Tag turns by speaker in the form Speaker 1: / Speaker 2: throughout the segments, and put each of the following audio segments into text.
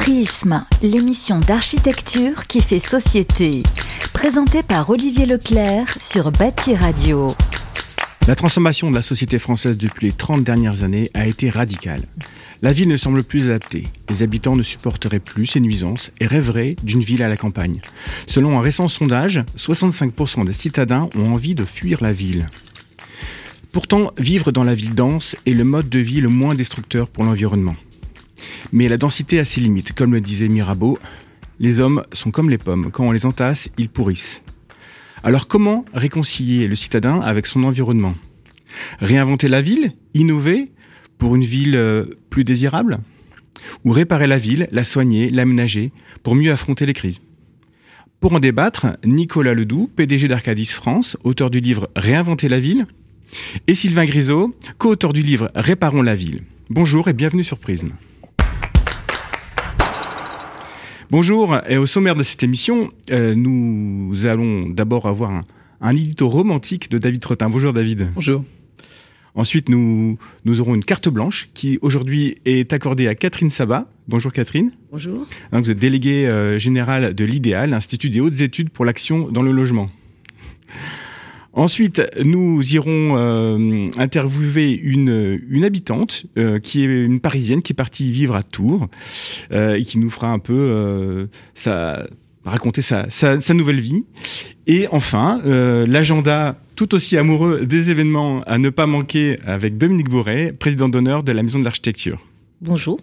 Speaker 1: Prisme, l'émission d'architecture qui fait société. Présentée par Olivier Leclerc sur Bâti Radio.
Speaker 2: La transformation de la société française depuis les 30 dernières années a été radicale. La ville ne semble plus adaptée. Les habitants ne supporteraient plus ces nuisances et rêveraient d'une ville à la campagne. Selon un récent sondage, 65% des citadins ont envie de fuir la ville. Pourtant, vivre dans la ville dense est le mode de vie le moins destructeur pour l'environnement. Mais la densité a ses limites. Comme le disait Mirabeau, les hommes sont comme les pommes. Quand on les entasse, ils pourrissent. Alors comment réconcilier le citadin avec son environnement? Réinventer la ville Innover pour une ville euh, plus désirable? Ou réparer la ville, la soigner, l'aménager pour mieux affronter les crises? Pour en débattre, Nicolas Ledoux, PDG d'Arcadis France, auteur du livre Réinventer la ville, et Sylvain Grisot, co-auteur du livre Réparons la ville. Bonjour et bienvenue sur Prisme. Bonjour, et au sommaire de cette émission, euh, nous allons d'abord avoir un, un édito romantique de David Trottin. Bonjour David.
Speaker 3: Bonjour.
Speaker 2: Ensuite, nous, nous aurons une carte blanche qui aujourd'hui est accordée à Catherine Sabat. Bonjour Catherine.
Speaker 4: Bonjour.
Speaker 2: Donc, vous êtes déléguée euh, générale de l'IDEAL, Institut des hautes études pour l'action dans le logement. Ensuite, nous irons euh, interviewer une, une habitante euh, qui est une Parisienne qui est partie vivre à Tours euh, et qui nous fera un peu euh, sa raconter sa, sa, sa, nouvelle vie. Et enfin, euh, l'agenda tout aussi amoureux des événements à ne pas manquer avec Dominique Bourret, président d'honneur de la Maison de l'Architecture.
Speaker 4: Bonjour.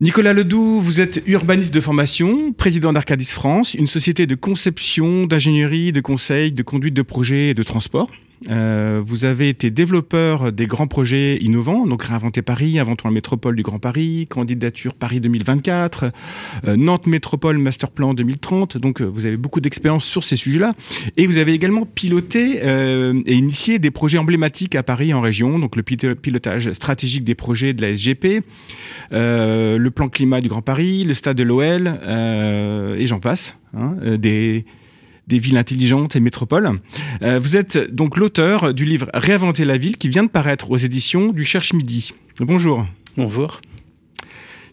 Speaker 2: Nicolas Ledoux, vous êtes urbaniste de formation, président d'Arcadis France, une société de conception, d'ingénierie, de conseil, de conduite de projets et de transport. Euh, vous avez été développeur des grands projets innovants, donc Réinventer Paris, Inventons la métropole du Grand Paris, Candidature Paris 2024, euh, Nantes Métropole Master Plan 2030. Donc euh, vous avez beaucoup d'expérience sur ces sujets-là. Et vous avez également piloté et initié des projets emblématiques à Paris en région, donc le pilotage stratégique des projets de la SGP, le plan climat du Grand Paris, le stade de l'OL, et j'en passe. Hein, des des villes intelligentes et métropoles. Euh, vous êtes donc l'auteur du livre Réinventer la ville qui vient de paraître aux éditions du Cherche Midi. Bonjour.
Speaker 3: Bonjour.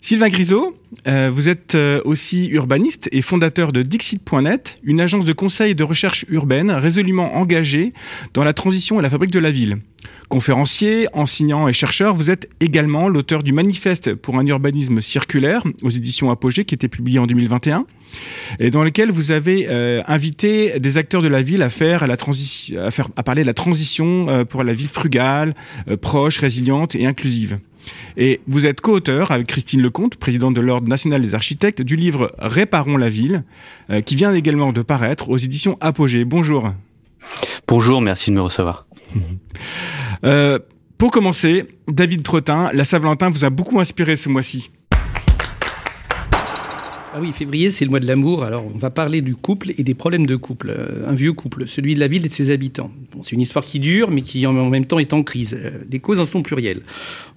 Speaker 2: Sylvain Grisot, euh, vous êtes euh, aussi urbaniste et fondateur de Dixit.net, une agence de conseil et de recherche urbaine résolument engagée dans la transition et la fabrique de la ville. Conférencier, enseignant et chercheur, vous êtes également l'auteur du manifeste pour un urbanisme circulaire aux éditions Apogée qui était publié en 2021 et dans lequel vous avez euh, invité des acteurs de la ville à faire parler de la transition euh, pour la ville frugale, euh, proche, résiliente et inclusive. Et vous êtes co-auteur avec Christine Lecomte, présidente de l'Ordre national des architectes, du livre Réparons la ville, euh, qui vient également de paraître aux éditions Apogée. Bonjour.
Speaker 3: Bonjour, merci de me recevoir.
Speaker 2: Euh, pour commencer, David Trottin, la Saint-Valentin vous a beaucoup inspiré ce mois-ci.
Speaker 5: Ah oui, février, c'est le mois de l'amour. Alors, on va parler du couple et des problèmes de couple. Euh, un vieux couple, celui de la ville et de ses habitants. Bon, c'est une histoire qui dure, mais qui en même temps est en crise. Les causes en sont plurielles.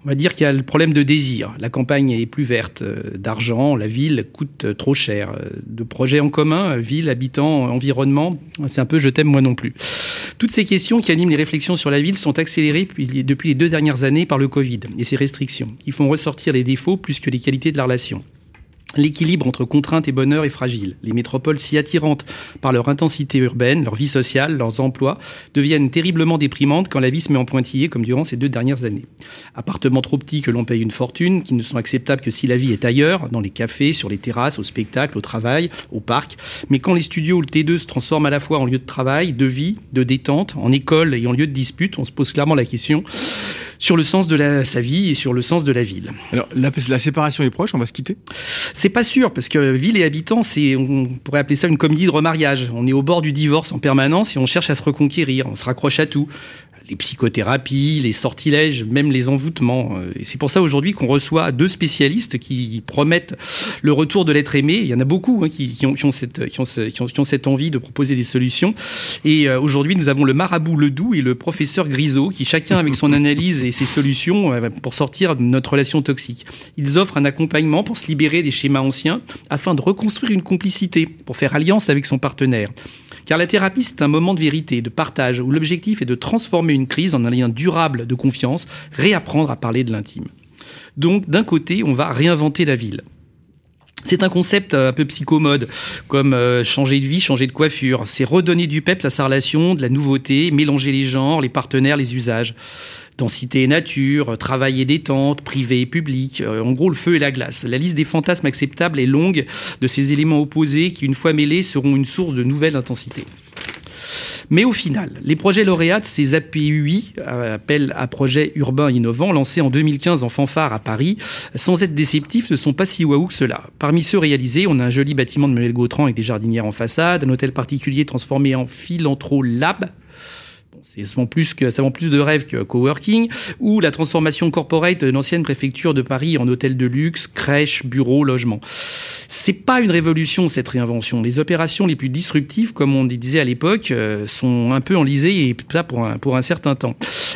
Speaker 5: On va dire qu'il y a le problème de désir. La campagne est plus verte, euh, d'argent, la ville coûte trop cher. De projets en commun, ville, habitants, environnement, c'est un peu je t'aime moi non plus. Toutes ces questions qui animent les réflexions sur la ville sont accélérées depuis les deux dernières années par le Covid et ses restrictions, qui font ressortir les défauts plus que les qualités de la relation. L'équilibre entre contrainte et bonheur est fragile. Les métropoles si attirantes par leur intensité urbaine, leur vie sociale, leurs emplois, deviennent terriblement déprimantes quand la vie se met en pointillé comme durant ces deux dernières années. Appartements trop petits que l'on paye une fortune, qui ne sont acceptables que si la vie est ailleurs, dans les cafés, sur les terrasses, au spectacle, au travail, au parc. Mais quand les studios ou le T2 se transforment à la fois en lieu de travail, de vie, de détente, en école et en lieu de dispute, on se pose clairement la question sur le sens de la, sa vie et sur le sens de la ville.
Speaker 2: Alors, la, la séparation est proche, on va se quitter?
Speaker 5: C'est pas sûr, parce que ville et habitants, c'est, on pourrait appeler ça une comédie de remariage. On est au bord du divorce en permanence et on cherche à se reconquérir, on se raccroche à tout les psychothérapies, les sortilèges, même les envoûtements. Et c'est pour ça aujourd'hui qu'on reçoit deux spécialistes qui promettent le retour de l'être aimé. Il y en a beaucoup hein, qui, qui, ont, qui, ont cette, qui, ont, qui, ont, cette envie de proposer des solutions. Et euh, aujourd'hui, nous avons le marabout Ledoux et le professeur Grisot, qui chacun avec son analyse et ses solutions euh, pour sortir de notre relation toxique. Ils offrent un accompagnement pour se libérer des schémas anciens afin de reconstruire une complicité, pour faire alliance avec son partenaire. Car la thérapie, c'est un moment de vérité, de partage, où l'objectif est de transformer crise en un lien durable de confiance, réapprendre à parler de l'intime. Donc d'un côté, on va réinventer la ville. C'est un concept un peu psychomode, comme euh, changer de vie, changer de coiffure. C'est redonner du peps à sa relation, de la nouveauté, mélanger les genres, les partenaires, les usages. Densité et nature, travail et détente, privé et public, euh, en gros le feu et la glace. La liste des fantasmes acceptables est longue de ces éléments opposés qui, une fois mêlés, seront une source de nouvelle intensité. Mais au final, les projets lauréats ces APUI, euh, appel à projets urbains innovants, lancés en 2015 en fanfare à Paris, sans être déceptifs, ne sont pas si waouh que cela. Parmi ceux réalisés, on a un joli bâtiment de Manuel Gautran avec des jardinières en façade, un hôtel particulier transformé en Philantro Lab, ça vend plus que ça vend plus de rêves que coworking ou la transformation corporate de l'ancienne préfecture de Paris en hôtel de luxe, crèche, bureau, logement. C'est pas une révolution cette réinvention. Les opérations les plus disruptives, comme on disait à l'époque, euh, sont un peu enlisées et ça pour un, pour un certain temps.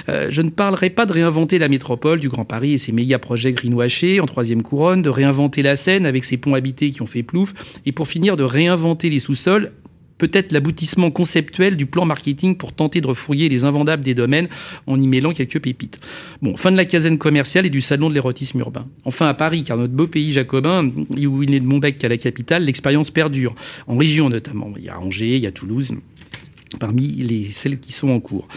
Speaker 5: Euh, je ne parlerai pas de réinventer la métropole du Grand Paris et ses méga projets greenwashés en troisième couronne, de réinventer la Seine avec ses ponts habités qui ont fait plouf, et pour finir de réinventer les sous-sols peut-être l'aboutissement conceptuel du plan marketing pour tenter de refouiller les invendables des domaines en y mêlant quelques pépites. Bon, fin de la caserne commerciale et du salon de l'érotisme urbain. Enfin à Paris, car notre beau pays jacobin, où il n'est de Montbec qu'à la capitale, l'expérience perdure, en région notamment. Il y a Angers, il y a Toulouse parmi les, celles qui sont en cours.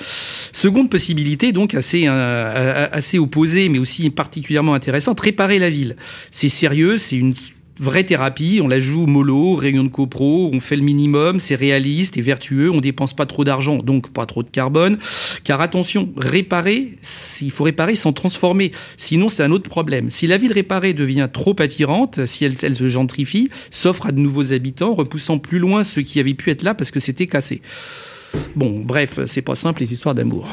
Speaker 5: Seconde possibilité, donc assez, euh, assez opposée, mais aussi particulièrement intéressante, réparer la ville. C'est sérieux, c'est une vraie thérapie, on la joue mollo, réunion de copro, on fait le minimum, c'est réaliste et vertueux, on dépense pas trop d'argent, donc pas trop de carbone. Car attention, réparer, il faut réparer sans transformer, sinon c'est un autre problème. Si la ville réparée devient trop attirante, si elle, elle se gentrifie, s'offre à de nouveaux habitants, repoussant plus loin ceux qui avaient pu être là parce que c'était cassé. Bon, bref, c'est pas simple les histoires d'amour.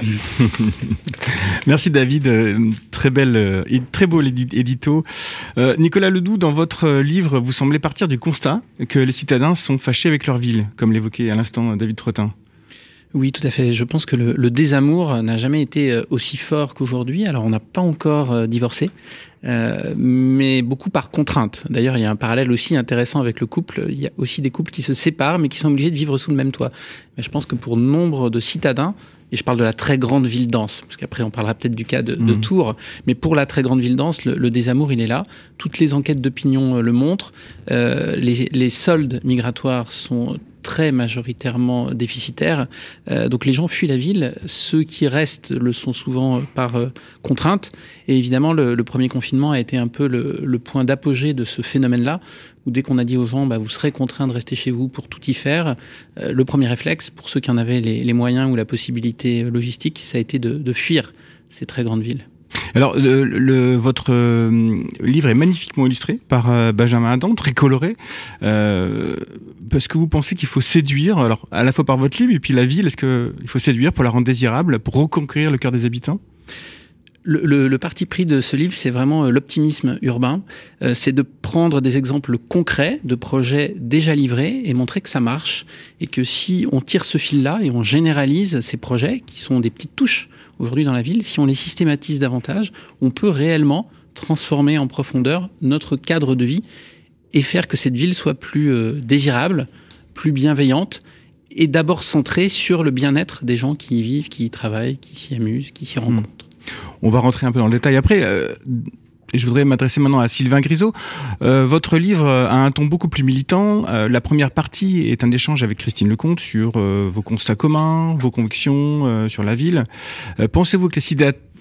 Speaker 2: Merci David, euh, très belle, euh, très beau édito. Euh, Nicolas Ledoux, dans votre livre, vous semblez partir du constat que les citadins sont fâchés avec leur ville, comme l'évoquait à l'instant David Trottin.
Speaker 4: Oui, tout à fait. Je pense que le, désamour n'a jamais été aussi fort qu'aujourd'hui. Alors, on n'a pas encore divorcé, mais beaucoup par contrainte. D'ailleurs, il y a un parallèle aussi intéressant avec le couple. Il y a aussi des couples qui se séparent, mais qui sont obligés de vivre sous le même toit. Mais je pense que pour nombre de citadins, et je parle de la très grande ville dense, parce qu'après on parlera peut-être du cas de, de, mmh. Tours, mais pour la très grande ville dense, le, désamour, il est là. Toutes les enquêtes d'opinion euh, le montrent. Euh, les, les soldes migratoires sont très majoritairement déficitaires. Euh, donc les gens fuient la ville. Ceux qui restent le sont souvent par euh, contrainte. Et évidemment, le, le, premier confinement a été un peu le, le point d'apogée de ce phénomène-là, où dès qu'on a dit aux gens, bah, vous serez contraints de rester chez vous pour tout y faire, euh, le premier réflexe, pour ceux qui en avaient les, les, moyens ou la possibilité logistique, ça a été de, de fuir ces très grandes villes.
Speaker 2: Alors, votre euh, livre est magnifiquement illustré par euh, Benjamin Adam, très coloré. Euh, parce que vous pensez qu'il faut séduire, alors à la fois par votre livre et puis la ville, est-ce qu'il faut séduire pour la rendre désirable, pour reconquérir le cœur des habitants?
Speaker 4: Le, parti pris de ce livre, c'est vraiment l'optimisme urbain. Euh, c'est de prendre des exemples concrets de projets déjà livrés et montrer que ça marche. Et que si on tire ce fil-là et on généralise ces projets, qui sont des petites touches aujourd'hui dans la ville, si on les systématise davantage, on peut réellement transformer en profondeur notre cadre de vie et faire que cette ville soit plus euh, désirable, plus bienveillante et d'abord centrée sur le bien-être des gens qui y vivent, qui y travaillent, qui s'y amusent, qui s'y hmm. rencontrent.
Speaker 2: On va rentrer un peu dans le détail après. Euh, je voudrais m'adresser maintenant à Sylvain Grisot. Euh, votre livre a un ton beaucoup plus militant. Euh, la première partie est un échange avec Christine Lecomte sur euh, vos constats communs, vos convictions euh, sur la ville. Euh, pensez-vous que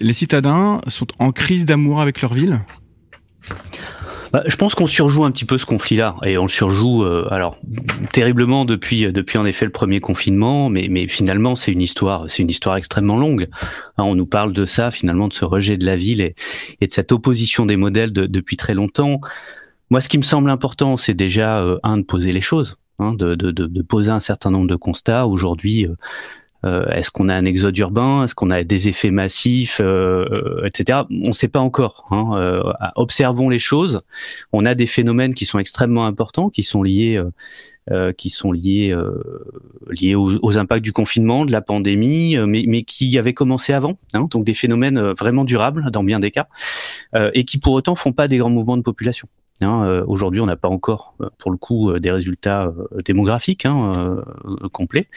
Speaker 2: les citadins sont en crise d'amour avec leur ville?
Speaker 3: Bah, je pense qu'on surjoue un petit peu ce conflit-là et on le surjoue euh, alors terriblement depuis depuis en effet le premier confinement, mais mais finalement c'est une histoire c'est une histoire extrêmement longue. Hein, on nous parle de ça finalement de ce rejet de la ville et, et de cette opposition des modèles de, depuis très longtemps. Moi, ce qui me semble important, c'est déjà euh, un de poser les choses, hein, de, de, de, poser un certain nombre de constats. Aujourd'hui, euh, euh, Est-ce qu'on a un exode urbain? Est-ce qu'on a des effets massifs, euh, euh etc. On ne sait pas encore. Hein. Euh, observons les choses. On a des phénomènes qui sont extrêmement importants, qui sont liés. Euh, qui sont liés liés aux, aux, impacts du confinement, de la pandémie, mais, mais qui avaient commencé avant, hein, donc des phénomènes vraiment durables dans bien des cas, et qui pour autant font pas des grands mouvements de population. Hein, euh, Aujourd'hui, on n'a pas encore, euh, pour le coup, euh, des résultats démographiques hein, complets.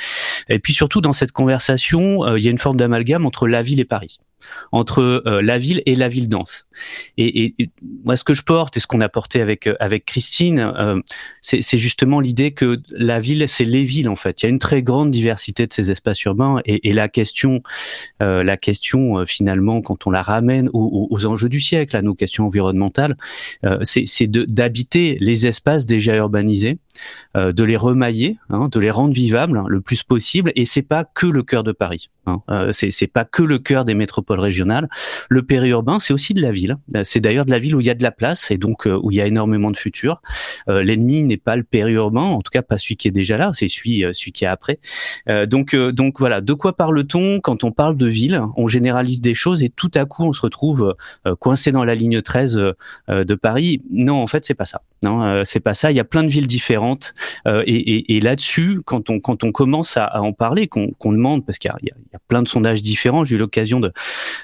Speaker 3: Et puis surtout, dans cette conversation, il y a une forme d'amalgame entre la ville et Paris. Entre la ville et la ville dense. Et, et, moi, ce que je porte et ce qu'on a porté avec avec Christine, c'est justement l'idée que la ville, c'est les villes en fait. Il y a une très grande diversité de ces espaces urbains et, et la question, la question finalement, quand on la ramène aux, aux enjeux du siècle, à nos questions environnementales, c'est d'habiter les espaces déjà urbanisés, de les remailler, hein, de les rendre vivables le plus possible. Et c'est pas que le cœur de Paris. Hein. Euh, c'est pas que le cœur des métropoles régionales. Le périurbain, c'est aussi de la ville. C'est d'ailleurs de la ville où il y a de la place et donc euh, où il y a énormément de futur. Euh, L'ennemi n'est pas le périurbain, en tout cas pas celui qui est déjà là, c'est celui euh, celui qui est après. Euh, donc donc voilà, de quoi parle-t-on quand on parle de ville? On généralise des choses et tout à coup on se retrouve coincé dans la ligne 13 de Paris. Non, en fait c'est pas ça. Non, c'est pas ça. Il y a plein de villes différentes et, et, là-dessus, quand on quand on commence à, en parler, qu'on demande parce qu'il y, a plein de sondages différents. J'ai eu l'occasion de,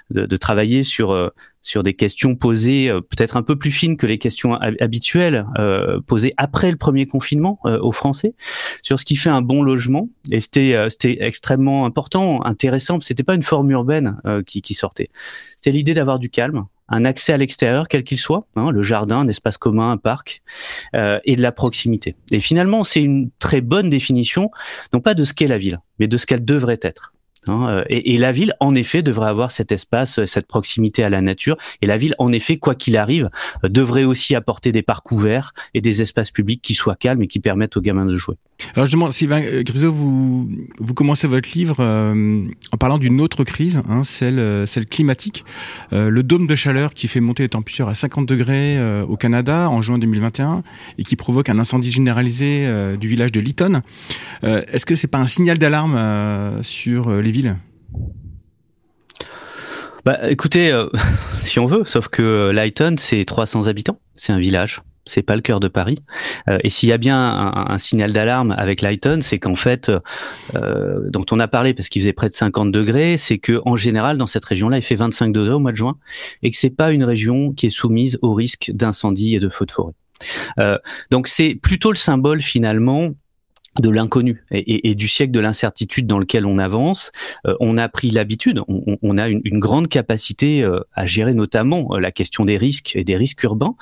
Speaker 3: de, travailler sur euh, sur des questions posées euh, peut-être un peu plus fines que les questions habituelles euh, posées après le premier confinement euh, aux Français sur ce qui fait un bon logement. Et c'était c'était extrêmement important, intéressant. C'était pas une forme urbaine qui sortait. C'était l'idée d'avoir du calme, un accès à l'extérieur, quel qu'il soit, hein, le jardin, un espace commun, un parc, euh, et de la proximité. Et finalement, c'est une très bonne définition, non pas de ce qu'est la ville, mais de ce qu'elle devrait être. Hein, euh, et, la ville, en effet, devrait avoir cet espace, euh, cette proximité à la nature. Et la ville, en effet, quoi qu'il arrive, euh, devrait aussi apporter des parcs ouverts et des espaces publics qui soient calmes et qui permettent aux gamins de jouer.
Speaker 2: Alors justement, Sylvain Grisot, vous, commencez votre livre en parlant d'une autre crise, hein, celle, climatique. Le dôme de chaleur qui fait monter les températures à 50 degrés au Canada en juin 2021 et qui provoque un incendie généralisé du village de Lytton. Est-ce que c'est pas un signal d'alarme sur les villes
Speaker 3: bah, écoutez, euh, si on veut, sauf que Lighton, c'est 300 habitants, c'est un village. C'est pas le cœur de Paris. Euh, et s'il y a bien un, signal d'alarme avec Lighton, c'est qu'en fait, euh, dont on a parlé parce qu'il faisait près de 50 degrés, c'est que en général dans cette région-là, il fait 25 degrés au mois de juin, et que c'est pas une région qui est soumise au risque d'incendie et de feux de forêt. Euh, donc c'est plutôt le symbole finalement de l'inconnu et, du siècle de l'incertitude dans lequel on avance, euh, on a pris l'habitude, on, a une, grande capacité euh, à gérer notamment euh, la question des risques et des risques urbains,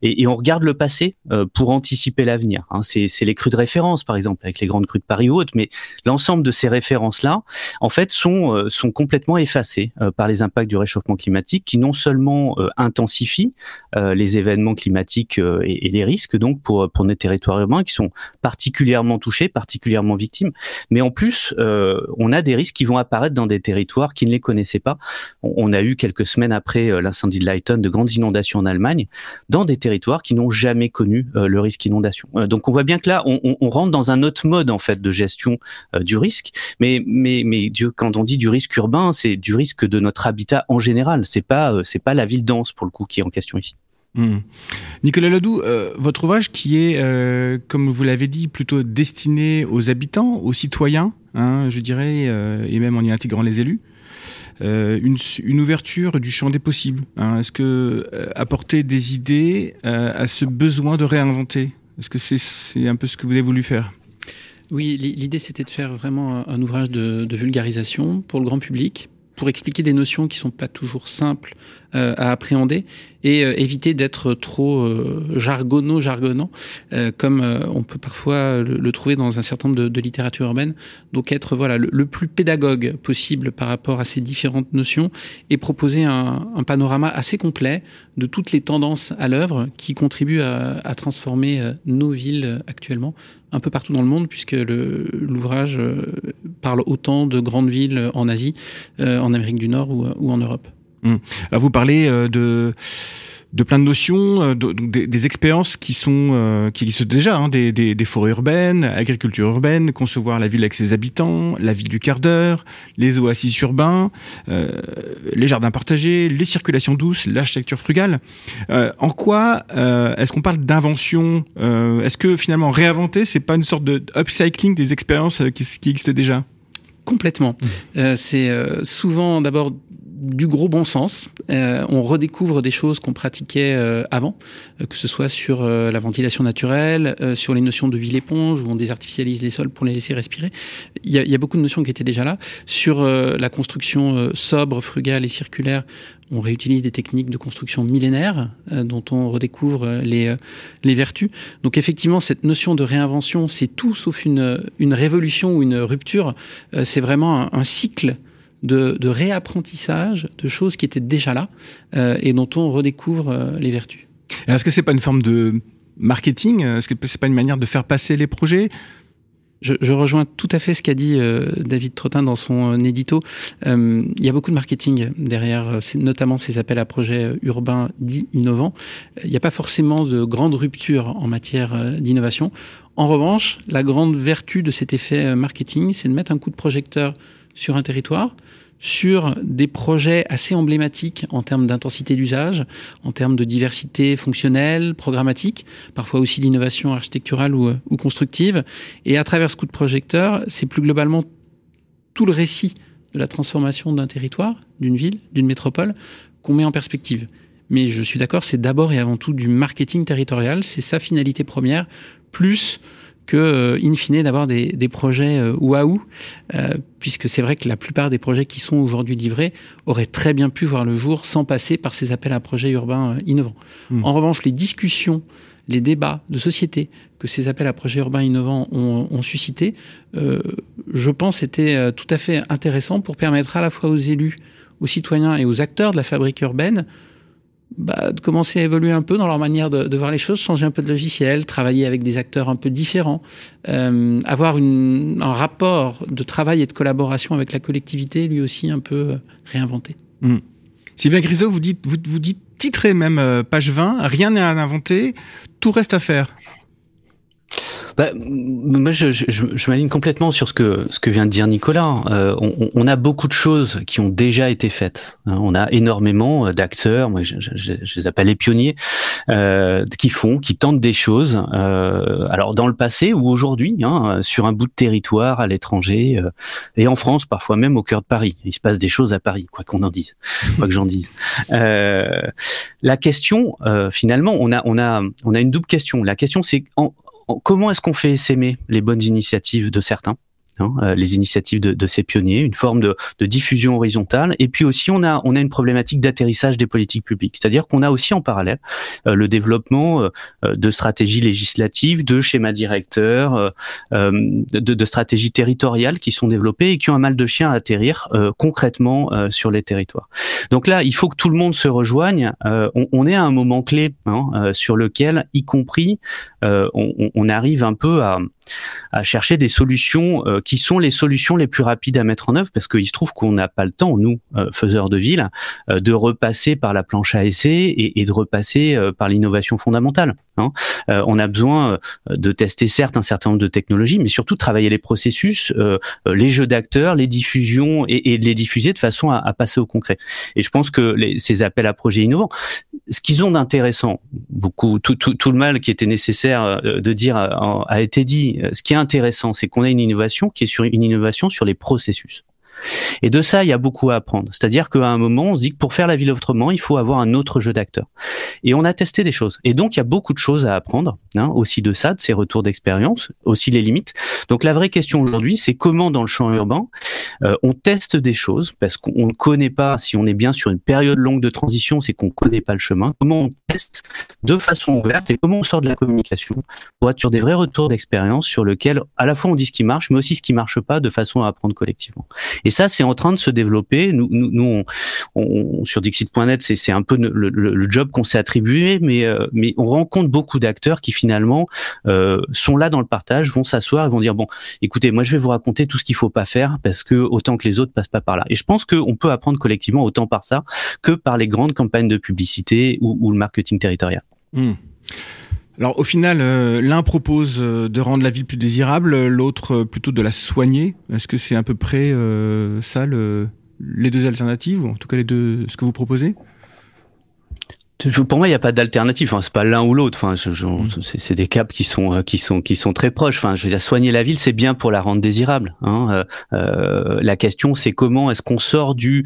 Speaker 3: et, on regarde le passé pour anticiper l'avenir. Hein. C'est les crues de référence, par exemple, avec les grandes crues de Paris ou autres, mais l'ensemble de ces références-là, en fait, sont, sont complètement effacées par les impacts du réchauffement climatique, qui non seulement intensifient les événements climatiques et, les risques, donc pour, pour nos territoires urbains, qui sont particulièrement touchés particulièrement victimes. Mais en plus, euh, on a des risques qui vont apparaître dans des territoires qui ne les connaissaient pas. On, a eu quelques semaines après euh, l'incendie de Leighton de grandes inondations en Allemagne, dans des territoires qui n'ont jamais connu euh, le risque inondation. Donc on voit bien que là, on, rentre dans un autre mode en fait de gestion du risque. Mais quand on dit du risque urbain, c'est du risque de notre habitat en général. C'est pas c'est pas la ville dense pour le coup qui est en question ici.
Speaker 2: Mmh. Nicolas Ledoux, euh, votre ouvrage qui est, euh, comme vous l'avez dit, plutôt destiné aux habitants, aux citoyens, hein, je dirais, euh, et même en y intégrant les élus, une, ouverture du champ des possibles. Hein. Est-ce que apporter des idées à ce besoin de réinventer Est-ce que c'est un peu ce que vous avez voulu faire?
Speaker 4: Oui, l'idée c'était de faire vraiment un ouvrage de, vulgarisation pour le grand public, pour expliquer des notions qui sont pas toujours simples à appréhender et euh, éviter d'être trop euh, jargonno jargonnant euh, comme euh, on peut parfois le, le, trouver dans un certain nombre de, de littérature urbaine donc être voilà le, plus pédagogue possible par rapport à ces différentes notions et proposer un, un panorama assez complet de toutes les tendances à l'œuvre qui contribuent à, à transformer nos villes actuellement un peu partout dans le monde, puisque l'ouvrage parle autant de grandes villes en Asie, euh, en Amérique du Nord ou, ou en Europe.
Speaker 2: Mmh. Vous parlez euh, de de plein de notions, euh, de, des, expériences qui sont euh, qui existent déjà, hein, des, des, des, forêts urbaines, agriculture urbaine, concevoir la ville avec ses habitants, la ville du quart d'heure, les oasis urbains, euh, les jardins partagés, les circulations douces, l'architecture frugale. Euh, en quoi est-ce qu'on parle d'invention Est-ce que finalement réinventer, c'est pas une sorte de upcycling des expériences qui, qui existent déjà?
Speaker 4: Complètement. Mmh. c'est souvent d'abord du gros bon sens. Euh, on redécouvre des choses qu'on pratiquait euh, avant, euh, que ce soit sur la ventilation naturelle, sur les notions de ville éponge, où on désartificialise les sols pour les laisser respirer. Il y a, y a beaucoup de notions qui étaient déjà là. Sur la construction sobre, frugale et circulaire, on réutilise des techniques de construction millénaires dont on redécouvre les, les vertus. Donc effectivement, cette notion de réinvention, c'est tout sauf une, une révolution ou une rupture. c'est vraiment un cycle de, réapprentissage de choses qui étaient déjà là euh, et dont on redécouvre euh, les vertus.
Speaker 2: Est-ce que c'est pas une forme de marketing? Est-ce que c'est pas une manière de faire passer les projets?
Speaker 4: Je, rejoins tout à fait ce qu'a dit euh, David Trottin dans son édito. il y a beaucoup de marketing derrière, notamment ces appels à projets urbains dits innovants. Il n'y a pas forcément de grande rupture en matière d'innovation. En revanche, la grande vertu de cet effet marketing, c'est de mettre un coup de projecteur sur un territoire, sur des projets assez emblématiques en termes d'intensité d'usage, en termes de diversité fonctionnelle, programmatique, parfois aussi d'innovation architecturale ou, ou, constructive. Et à travers ce coup de projecteur, c'est plus globalement tout le récit de la transformation d'un territoire, d'une ville, d'une métropole, qu'on met en perspective. Mais je suis d'accord, c'est d'abord et avant tout du marketing territorial, c'est sa finalité première, plus que, euh, in fine, d'avoir des, des, projets euh, waouh, euh, puisque c'est vrai que la plupart des projets qui sont aujourd'hui livrés auraient très bien pu voir le jour sans passer par ces appels à projets urbains innovants. Hmm. En revanche, les discussions, les débats de société que ces appels à projets urbains innovants ont, ont suscité, je pense, étaient tout à fait intéressants pour permettre à la fois aux élus, aux citoyens et aux acteurs de la fabrique urbaine bah, de commencer à évoluer un peu dans leur manière de, de, voir les choses, changer un peu de logiciel, travailler avec des acteurs un peu différents, euh, avoir une, un rapport de travail et de collaboration avec la collectivité, lui aussi un peu euh, réinventé.
Speaker 2: Mmh. Sylvain Grisot, vous dites, vous, vous dites titré même euh, page 20, rien n'est à inventer, tout reste à faire.
Speaker 3: Bah, moi, je, je, je m'aligne complètement sur ce que ce que vient de dire Nicolas. Euh, on, on, a beaucoup de choses qui ont déjà été faites. Hein. On a énormément euh, d'acteurs, moi je, je, les appelle les pionniers, euh, qui font, qui tentent des choses. Euh, alors dans le passé ou aujourd'hui, hein, sur un bout de territoire à l'étranger euh, et en France, parfois même au cœur de Paris. Il se passe des choses à Paris, quoi qu'on en dise, quoi que j'en dise. la question, finalement, on a on a on a une double question. La question, c'est comment est-ce qu'on fait s'aimer les bonnes initiatives de certains? Hein, euh, les initiatives de, de, ces pionniers, une forme de, de, diffusion horizontale. Et puis aussi, on a, on a une problématique d'atterrissage des politiques publiques. C'est-à-dire qu'on a aussi en parallèle euh, le développement euh, de stratégies législatives, de schémas directeurs, de, de, stratégies territoriales qui sont développées et qui ont un mal de chien à atterrir concrètement sur les territoires. Donc là, il faut que tout le monde se rejoigne. On, on, est à un moment clé hein, sur lequel, y compris, on, on, arrive un peu à, à chercher des solutions qui sont les solutions les plus rapides à mettre en œuvre parce qu'il se trouve qu'on n'a pas le temps, nous, euh, faiseurs de ville, euh, de repasser par la planche à essai et, et de repasser euh, par l'innovation fondamentale. Hein. on a besoin de tester certes un certain nombre de technologies, mais surtout travailler les processus, les jeux d'acteurs, les diffusions et, de les diffuser de façon à, passer au concret. Et je pense que ces appels à projets innovants, ce qu'ils ont d'intéressant, beaucoup, tout, le mal qui était nécessaire de dire a, a été dit. Ce qui est intéressant, c'est qu'on a une innovation qui est sur une innovation sur les processus. Et de ça, il y a beaucoup à apprendre. C'est-à-dire qu'à un moment, on se dit que pour faire la ville autrement, il faut avoir un autre jeu d'acteurs. Et on a testé des choses. Et donc, il y a beaucoup de choses à apprendre, hein, aussi de ça, de ces retours d'expérience, aussi les limites. Donc, la vraie question aujourd'hui, c'est comment dans le champ urbain, euh, on teste des choses, parce qu'on ne connaît pas, si on est bien sur une période longue de transition, c'est qu'on ne connaît pas le chemin. Comment on teste de façon ouverte et comment on sort de la communication pour être sur des vrais retours d'expérience sur lequel à la fois on dit ce qui marche, mais aussi ce qui marche pas de façon à apprendre collectivement. Ça, c'est en train de se développer. Nous, nous, nous on, sur Dixit.net, c'est un peu le, le, job qu'on s'est attribué, mais, euh, mais on rencontre beaucoup d'acteurs qui finalement euh, sont là dans le partage, vont s'asseoir et vont dire bon, écoutez, moi je vais vous raconter tout ce qu'il faut pas faire parce que autant que les autres passent pas par là. Et je pense qu'on peut apprendre collectivement autant par ça que par les grandes campagnes de publicité ou, ou le marketing territorial.
Speaker 2: Mmh. Alors au final, euh, l'un propose euh, de rendre la ville plus désirable, l'autre euh, plutôt de la soigner. Est-ce que c'est à peu près ça le, les deux alternatives, ou en tout cas les deux, ce que vous proposez?
Speaker 3: Pour moi, il n'y a pas d'alternative. Enfin, c'est pas l'un ou l'autre. Enfin, mmh. c'est des caps qui sont qui sont qui sont très proches. Enfin, je veux dire, soigner la ville, c'est bien pour la rendre désirable. Hein. Euh, la question, c'est comment est-ce qu'on sort du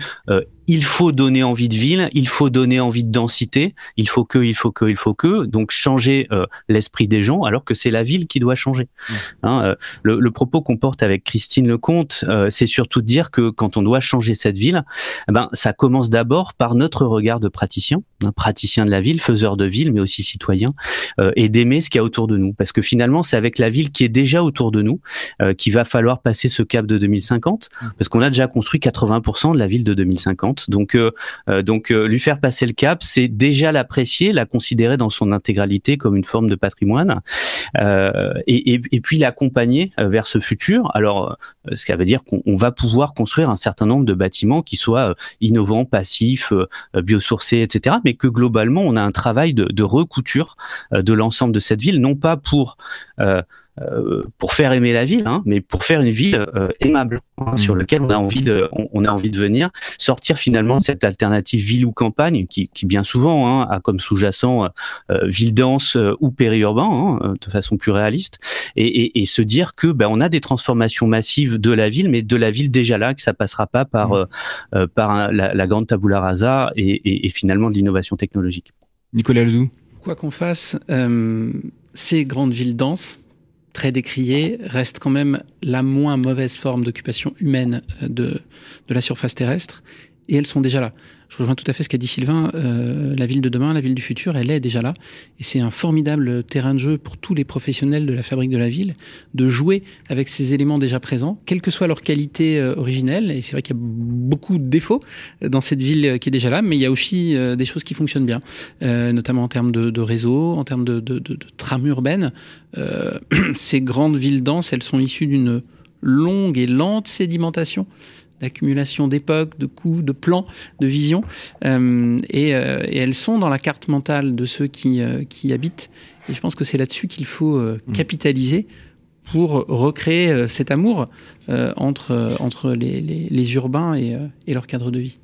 Speaker 3: il faut donner envie de ville, il faut donner envie de densité, il faut que, il faut que, il faut que, donc changer euh, l'esprit des gens, alors que c'est la ville qui doit changer. Mmh. Hein, euh, le, le, propos qu'on porte avec Christine Lecomte, euh, c'est surtout de dire que quand on doit changer cette ville, eh ben ça commence d'abord par notre regard de praticien, un praticien de la ville, faiseur de ville, mais aussi citoyen, et d'aimer ce qu'il y a autour de nous, parce que finalement c'est avec la ville qui est déjà autour de nous qu'il va falloir passer ce cap de 2050, mmh. parce qu'on a déjà construit 80% de la ville de 2050 donc, euh, euh, donc euh, lui faire passer le cap, c'est déjà l'apprécier, la considérer dans son intégralité comme une forme de patrimoine, et, et, et, puis l'accompagner vers ce futur. Alors, ce qui veut dire qu'on va pouvoir construire un certain nombre de bâtiments qui soient innovants, passifs, biosourcés, etc. Mais que globalement, on a un travail de, recouture de l'ensemble de cette ville, non pas pour pour faire aimer la ville, hein, mais pour faire une ville euh, aimable hein, mmh. sur laquelle on a envie de, on, a envie de venir, sortir finalement de cette alternative ville ou campagne qui, qui bien souvent hein, a comme sous-jacent euh, ville dense ou périurbain, hein, de façon plus réaliste, et, et, et se dire que ben, on a des transformations massives de la ville, mais de la ville déjà là, que ça passera pas par mmh. par la, la, grande tabula rasa et, et finalement de l'innovation technologique.
Speaker 2: Nicolas Lezou.
Speaker 4: Quoi qu'on fasse, ces grandes villes denses très décriée, reste quand même la moins mauvaise forme d'occupation humaine euh, de, de la surface terrestre. Et elles sont déjà là. Je rejoins tout à fait ce qu'a dit Sylvain. Euh, la ville de demain, la ville du futur, elle est déjà là. Et c'est un formidable terrain de jeu pour tous les professionnels de la fabrique de la ville de jouer avec ces éléments déjà présents, quelle que soit leur qualité euh, originelle. Et c'est vrai qu'il y a beaucoup de défauts dans cette ville qui est déjà là, mais il y a aussi euh, des choses qui fonctionnent bien, euh, notamment en termes de, de, réseau, en termes de, de, de, de trame urbaine. Euh, ces grandes villes denses, elles sont issues d'une longue et lente sédimentation d'accumulation d'époques, de coups, de plans, de visions. Euh, et, euh, et, elles sont dans la carte mentale de ceux qui, euh, qui habitent. Et je pense que c'est là-dessus qu'il faut mmh. capitaliser pour recréer cet amour entre, entre les, les, les urbains et, et leur cadre de vie.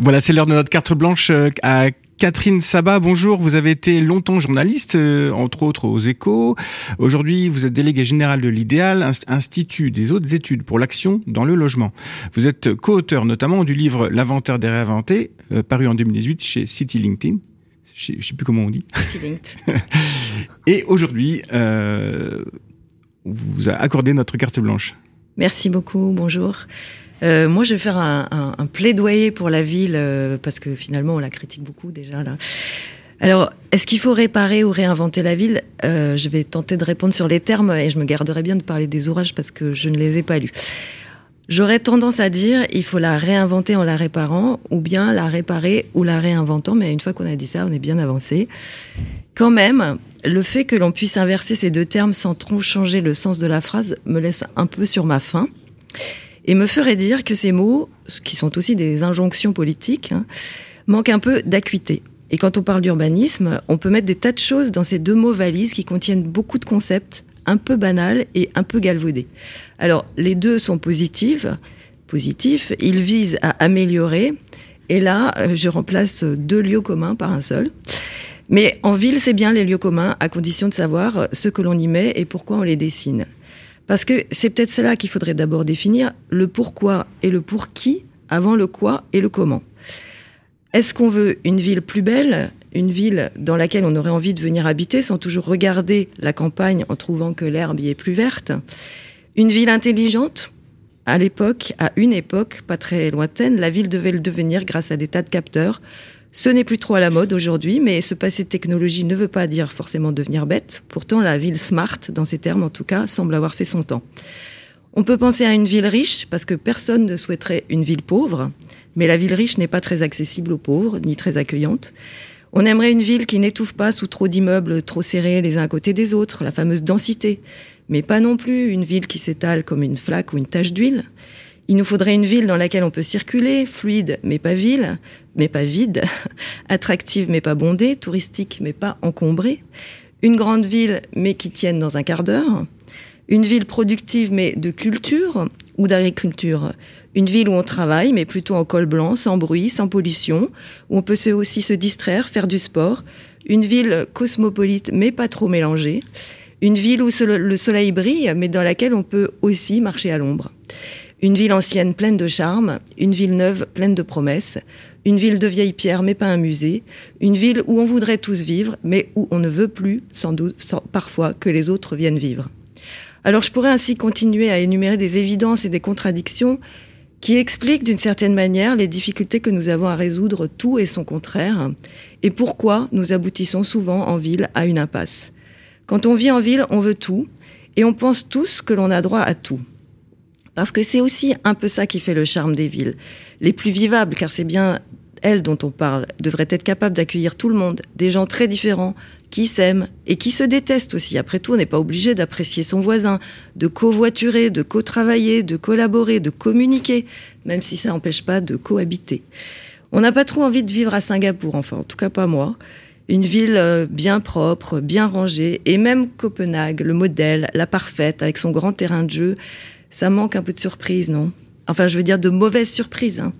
Speaker 2: Voilà, c'est l'heure de notre carte blanche à Catherine Sabat, bonjour. Vous avez été longtemps journaliste, euh, entre autres aux échos. Aujourd'hui, vous êtes délégué général de l'Idéal, Institut des hautes études pour l'action dans le logement. Vous êtes co-auteur notamment du livre L'inventaire des réinventés, euh, paru en 2018 chez City LinkedIn. Je ne sais plus comment on dit. Et aujourd'hui, euh, on vous a accordé notre carte blanche.
Speaker 6: Merci beaucoup, bonjour. Euh, moi, je vais faire un, un, un plaidoyer pour la ville euh, parce que finalement, on la critique beaucoup déjà là. Alors, est-ce qu'il faut réparer ou réinventer la ville? Euh, Je vais tenter de répondre sur les termes et je me garderai bien de parler des ouvrages parce que je ne les ai pas lus. J'aurais tendance à dire il faut la réinventer en la réparant ou bien la réparer ou la réinventant, mais une fois qu'on a dit ça, on est bien avancé. Quand même, le fait que l'on puisse inverser ces deux termes sans trop changer le sens de la phrase me laisse un peu sur ma faim et me ferait dire que ces mots, qui sont aussi des injonctions politiques, hein, manquent un peu d'acuité. Et quand on parle d'urbanisme, on peut mettre des tas de choses dans ces deux mots valises qui contiennent beaucoup de concepts un peu banals et un peu galvaudés. Alors, les deux sont positifs, positifs, ils visent à améliorer, et là, je remplace deux lieux communs par un seul. Mais en ville, c'est bien les lieux communs, à condition de savoir ce que l'on y met et pourquoi on les dessine. Parce que c'est peut-être cela qu'il faudrait d'abord définir, le pourquoi et le pour qui, avant le quoi et le comment. Est-ce qu'on veut une ville plus belle, une ville dans laquelle on aurait envie de venir habiter sans toujours regarder la campagne en trouvant que l'herbe y est plus verte? Une ville intelligente? À l'époque, à une époque pas très lointaine, la ville devait le devenir grâce à des tas de capteurs ce n'est plus trop à la mode aujourd'hui, mais ce passé de technologie ne veut pas dire forcément devenir bête. Pourtant, la ville smart, dans ces termes en tout cas, semble avoir fait son temps. On peut penser à une ville riche, parce que personne ne souhaiterait une ville pauvre, mais la ville riche n'est pas très accessible aux pauvres, ni très accueillante. On aimerait une ville qui n'étouffe pas sous trop d'immeubles trop serrés les uns à côté des autres, la fameuse densité, mais pas non plus une ville qui s'étale comme une flaque ou une tache d'huile. Il nous faudrait une ville dans laquelle on peut circuler, fluide mais pas ville, mais pas vide, attractive mais pas bondée, touristique mais pas encombrée, une grande ville mais qui tienne dans un quart d'heure, une ville productive mais de culture ou d'agriculture, une ville où on travaille mais plutôt en col blanc, sans bruit, sans pollution, où on peut aussi se distraire, faire du sport, une ville cosmopolite mais pas trop mélangée, une ville où le soleil brille mais dans laquelle on peut aussi marcher à l'ombre Une ville ancienne pleine de charme, une ville neuve pleine de promesses, une ville de vieilles pierres mais pas un musée, une ville où on voudrait tous vivre mais où on ne veut plus, sans doute, parfois, que les autres viennent vivre. Alors je pourrais ainsi continuer à énumérer des évidences et des contradictions qui expliquent d'une certaine manière les difficultés que nous avons à résoudre tout et son contraire, et pourquoi nous aboutissons souvent en ville à une impasse. Quand on vit en ville, on veut tout, et on pense tous que l'on a droit à tout. Parce que c'est aussi un peu ça qui fait le charme des villes. Les plus vivables, car c'est bien elles dont on parle, devraient être capables d'accueillir tout le monde, des gens très différents, qui s'aiment et qui se détestent aussi. Après tout, on n'est pas obligé d'apprécier son voisin, de covoiturer, de co-travailler, de collaborer, de communiquer, même si ça n'empêche pas de cohabiter. On n'a pas trop envie de vivre à Singapour, enfin, en tout cas pas moi. Une ville euh, bien propre, bien rangée, et même Copenhague, le modèle, la parfaite, avec son grand terrain de jeu, ça manque un peu de surprise, non? Enfin, je veux dire de mauvaises surprises. Hein.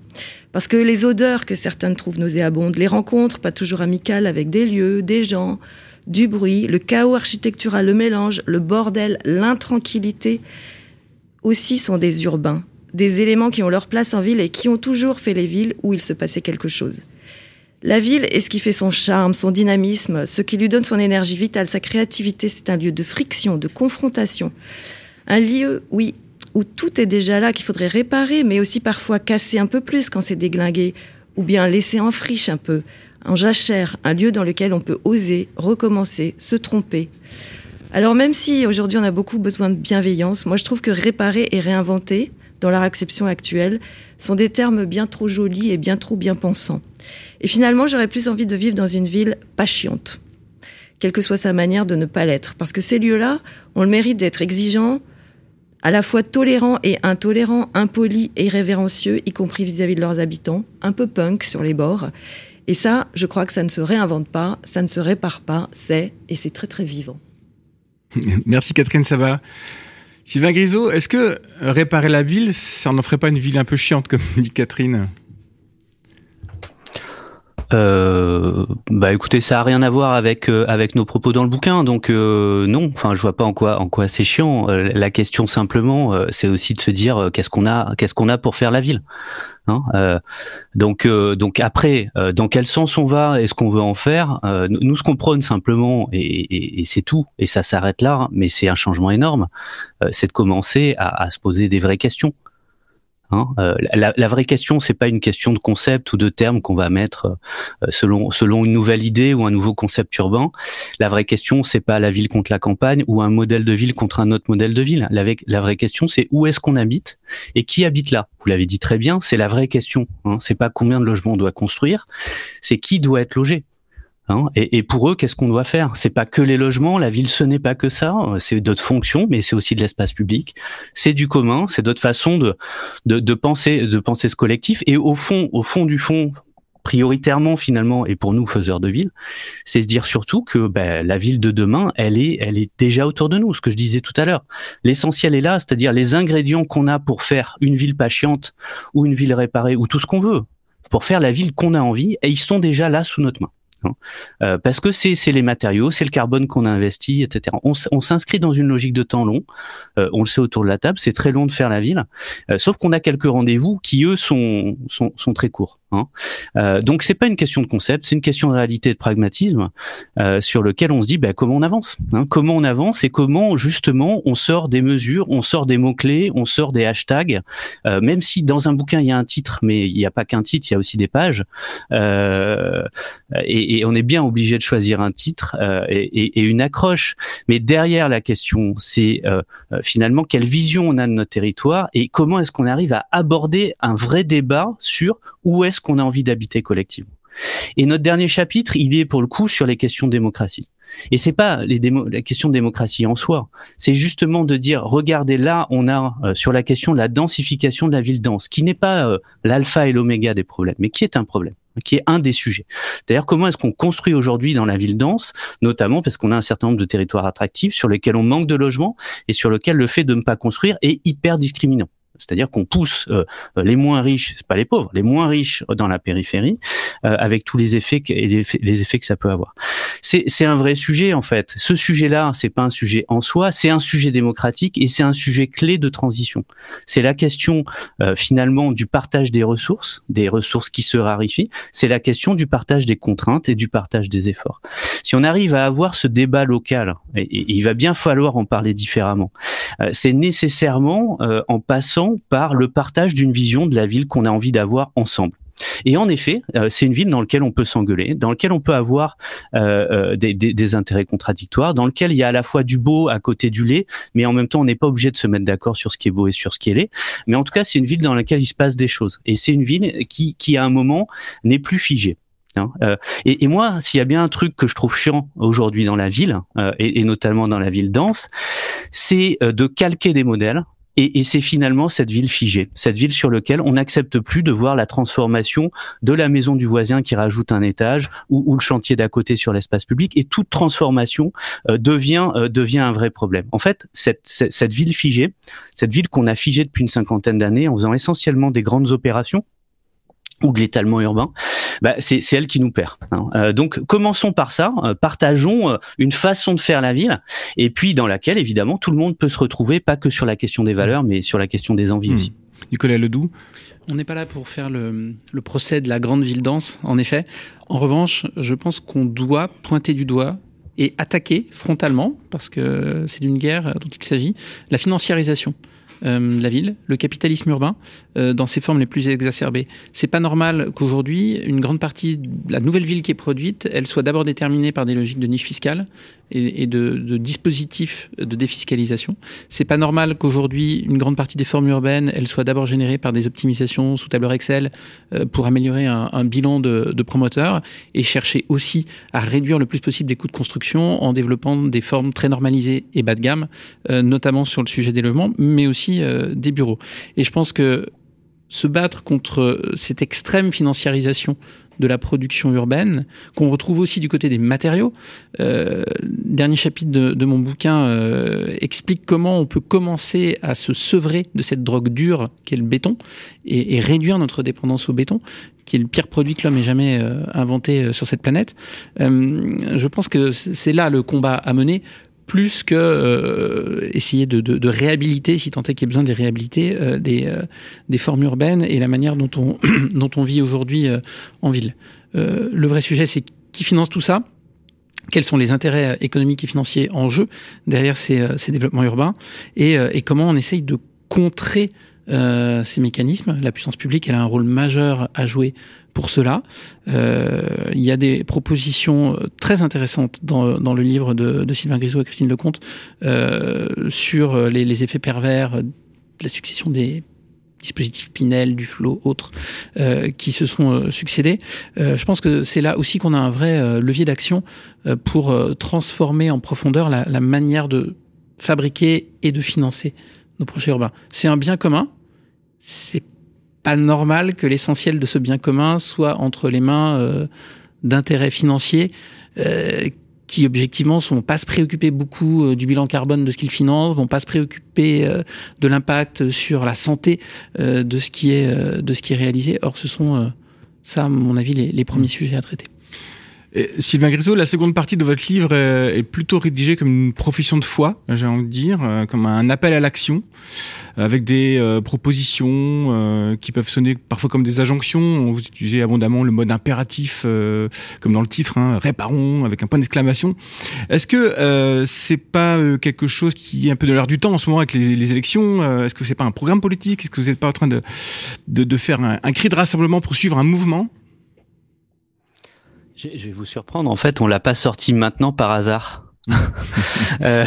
Speaker 6: Parce que les odeurs que certains trouvent nauséabondes, les rencontres pas toujours amicales avec des lieux, des gens, du bruit, le chaos architectural, le mélange, le bordel, l'intranquillité, aussi sont des urbains, des éléments qui ont leur place en ville et qui ont toujours fait les villes où il se passait quelque chose. La ville est ce qui fait son charme, son dynamisme, ce qui lui donne son énergie vitale, sa créativité. C'est un lieu de friction, de confrontation. Un lieu, oui, où tout est déjà là, qu'il faudrait réparer, mais aussi parfois casser un peu plus quand c'est déglingué, ou bien laisser en friche un peu, en jachère, un lieu dans lequel on peut oser, recommencer, se tromper. Alors même si aujourd'hui on a beaucoup besoin de bienveillance, moi je trouve que réparer et réinventer, dans leur acception actuelle, sont des termes bien trop jolis et bien trop bien pensants. Et finalement, j'aurais plus envie de vivre dans une ville pas chiante, quelle que soit sa manière de ne pas l'être. Parce que ces lieux-là ont le mérite d'être exigeants, à la fois tolérants et intolérants, impolis et révérencieux, y compris vis-à-vis de leurs habitants, un peu punk sur les bords. Et ça, je crois que ça ne se réinvente pas, ça ne se répare pas, c'est, et c'est très très vivant.
Speaker 2: Merci Catherine ça va. Sylvain Grisot, est-ce que réparer la ville, ça n'en ferait pas une ville un peu chiante, comme dit Catherine?
Speaker 3: Euh, bah écoutez, ça a rien à voir avec euh, avec nos propos dans le bouquin, donc euh, non. Enfin, je vois pas en quoi en quoi c'est chiant. Euh, la question simplement, c'est aussi de se dire qu'est-ce qu'on a qu'est-ce qu'on a pour faire la ville. Hein donc donc après, dans quel sens on va et ce qu'on veut en faire Nous, ce qu'on prône simplement et, et, et c'est tout, et ça s'arrête là. Mais c'est un changement énorme. c'est de commencer à, à se poser des vraies questions. Hein. Euh, la, vraie question, c'est pas une question de concept ou de terme qu'on va mettre euh, selon selon une nouvelle idée ou un nouveau concept urbain. La vraie question, c'est pas la ville contre la campagne ou un modèle de ville contre un autre modèle de ville. La, la vraie question, c'est où est-ce qu'on habite et qui habite là? Vous l'avez dit très bien, c'est la vraie question. Hein. C'est pas combien de logements on doit construire, c'est qui doit être logé. Hein, et, pour eux, qu'est-ce qu'on doit faire? C'est pas que les logements, la ville, ce n'est pas que ça. C'est d'autres fonctions, mais c'est aussi de l'espace public. C'est du commun, c'est d'autres façons de, de, penser, de penser ce collectif. Et au fond, au fond du fond, prioritairement finalement, et pour nous faiseurs de ville, c'est se dire surtout que ben, la ville de demain, elle est, elle est déjà autour de nous. Ce que je disais tout à l'heure, l'essentiel est là, c'est-à-dire les ingrédients qu'on a pour faire une ville pas chiante ou une ville réparée ou tout ce qu'on veut pour faire la ville qu'on a envie, et ils sont déjà là sous notre main. Euh, parce que c'est les matériaux, c'est le carbone qu'on a investi, etc. On, s'inscrit dans une logique de temps long. Euh, on le sait autour de la table, c'est très long de faire la ville. Euh, sauf qu'on a quelques rendez-vous qui eux sont, sont, sont très courts. Hein. Euh, donc c'est pas une question de concept, c'est une question de réalité et de pragmatisme euh, sur lequel on se dit bah, comment on avance, hein? comment on avance et comment justement on sort des mesures, on sort des mots clés, on sort des hashtags. Même si dans un bouquin il y a un titre, mais il n'y a pas qu'un titre, il y a aussi des pages. Euh, et, on est bien obligé de choisir un titre euh, et, une accroche. Mais derrière la question, c'est euh, finalement quelle vision on a de notre territoire et comment est-ce qu'on arrive à aborder un vrai débat sur où est-ce qu'on a envie d'habiter collectivement. Et notre dernier chapitre, il est pour le coup sur les questions de démocratie. Et c'est pas les la question de démocratie en soi. C'est justement de dire, regardez là, on a euh, sur la question de la densification de la ville dense, qui n'est pas euh, l'alpha et l'oméga des problèmes, mais qui est un problème qui est un des sujets. D'ailleurs, comment est-ce qu'on construit aujourd'hui dans la ville dense, notamment parce qu'on a un certain nombre de territoires attractifs sur lesquels on manque de logements et sur lesquels le fait de ne pas construire est hyper discriminant? C'est-à-dire qu'on pousse les moins riches, c'est pas les pauvres, les moins riches dans la périphérie, avec tous les effets et les, effets que ça peut avoir. C'est un vrai sujet en fait. Ce sujet-là, c'est pas un sujet en soi, c'est un sujet démocratique et c'est un sujet clé de transition. C'est la question finalement du partage des ressources, des ressources qui se raréfient. C'est la question du partage des contraintes et du partage des efforts. Si on arrive à avoir ce débat local, il va bien falloir en parler différemment, euh, c'est nécessairement euh, en passant par le partage d'une vision de la ville qu'on a envie d'avoir ensemble. Et en effet, euh, c'est une ville dans laquelle on peut s'engueuler, dans laquelle on peut avoir euh, euh, des, des, des, intérêts contradictoires, dans lequel il y a à la fois du beau à côté du laid, mais en même temps, on n'est pas obligé de se mettre d'accord sur ce qui est beau et sur ce qui est laid. Mais en tout cas, c'est une ville dans laquelle il se passe des choses. Et c'est une ville qui, qui à un moment, n'est plus figée. Hein. et, et, moi, s'il y a bien un truc que je trouve chiant aujourd'hui dans la ville, et, et, notamment dans la ville dense, c'est de calquer des modèles et, et c'est finalement cette ville figée, cette ville sur laquelle on n'accepte plus de voir la transformation de la maison du voisin qui rajoute un étage ou, ou le chantier d'à côté sur l'espace public. Et toute transformation euh, devient euh, devient un vrai problème. En fait, cette, cette, cette ville figée, cette ville qu'on a figée depuis une cinquantaine d'années en faisant essentiellement des grandes opérations ou de l'étalement urbain, bah, c'est elle qui nous perd. Hein. Euh, donc commençons par ça, euh, partageons euh, une façon de faire la ville, et puis dans laquelle évidemment tout le monde peut se retrouver, pas que sur la question des valeurs, mais sur la question des envies mmh. aussi.
Speaker 2: Nicolas Ledoux
Speaker 4: on n'est pas là pour faire le, le, procès de la grande ville dense, en effet. En revanche, je pense qu'on doit pointer du doigt et attaquer frontalement, parce que c'est d'une guerre dont il s'agit, la financiarisation euh, la ville, le capitalisme urbain, euh, dans ses formes les plus exacerbées. C'est pas normal qu'aujourd'hui, une grande partie de la nouvelle ville qui est produite, elle soit d'abord déterminée par des logiques de niche fiscale et, de, de, dispositifs de défiscalisation. C'est pas normal qu'aujourd'hui, une grande partie des formes urbaines, elles soient d'abord générées par des optimisations sous tableur Excel euh, pour améliorer un, bilan de, de promoteurs et chercher aussi à réduire le plus possible des coûts de construction en développant des formes très normalisées et bas de gamme, notamment sur le sujet des logements, mais aussi euh, des bureaux. Et je pense que se battre contre cette extrême financiarisation de la production urbaine, qu'on retrouve aussi du côté des matériaux. Euh, dernier chapitre de, mon bouquin euh, explique comment on peut commencer à se sevrer de cette drogue dure qu'est le béton et, réduire notre dépendance au béton qui est le pire produit que l'homme ait jamais euh, inventé euh, sur cette planète. Euh, je pense que c'est là le combat à mener plus que euh, essayer de, réhabiliter, si tant est qu'il y ait besoin de les réhabiliter, euh, des, euh, des formes urbaines et la manière dont on, vit aujourd'hui en ville. le vrai sujet, c'est qui finance tout ça? Quels sont les intérêts économiques et financiers en jeu derrière ces, ces développements urbains? Et, et, comment on essaye de contrer euh, ces mécanismes. La puissance publique, elle a un rôle majeur à jouer pour cela. Euh, il y a des propositions très intéressantes dans, le livre de, Sylvain Grisot et Christine Lecomte euh, sur les, effets pervers de la succession des dispositifs Pinel, du flot, autres, euh, qui se sont euh, succédés. Euh, je pense que c'est là aussi qu'on a un vrai levier d'action pour transformer en profondeur la manière de fabriquer et de financer nos projets urbains. C'est un bien commun, c'est pas normal que l'essentiel de ce bien commun soit entre les mains euh, d'intérêts financiers euh, qui objectivement sont pas se préoccuper beaucoup euh, du bilan carbone de ce qu'ils financent, vont pas se préoccuper euh, de l'impact sur la santé euh, de ce qui est de ce qui est réalisé. Or, ce sont ça, à mon avis, les, les premiers sujets à traiter.
Speaker 2: Sylvain Grisot, la seconde partie de votre livre est plutôt rédigée comme une profession de foi, j'ai envie de dire, euh, comme un appel à l'action, avec des euh, propositions euh, qui peuvent sonner parfois comme des injonctions. Vous utilisez abondamment le mode impératif, euh, comme dans le titre, hein, réparons, avec un point d'exclamation. Est-ce que euh, c'est pas quelque chose qui est un peu de l'air du temps en ce moment avec les, élections Est-ce que c'est pas un programme politique? Est-ce que vous n'êtes pas en train de, faire un cri de rassemblement pour suivre un mouvement?
Speaker 3: Je vais vous surprendre. En fait, on l'a pas sorti maintenant par hasard. euh,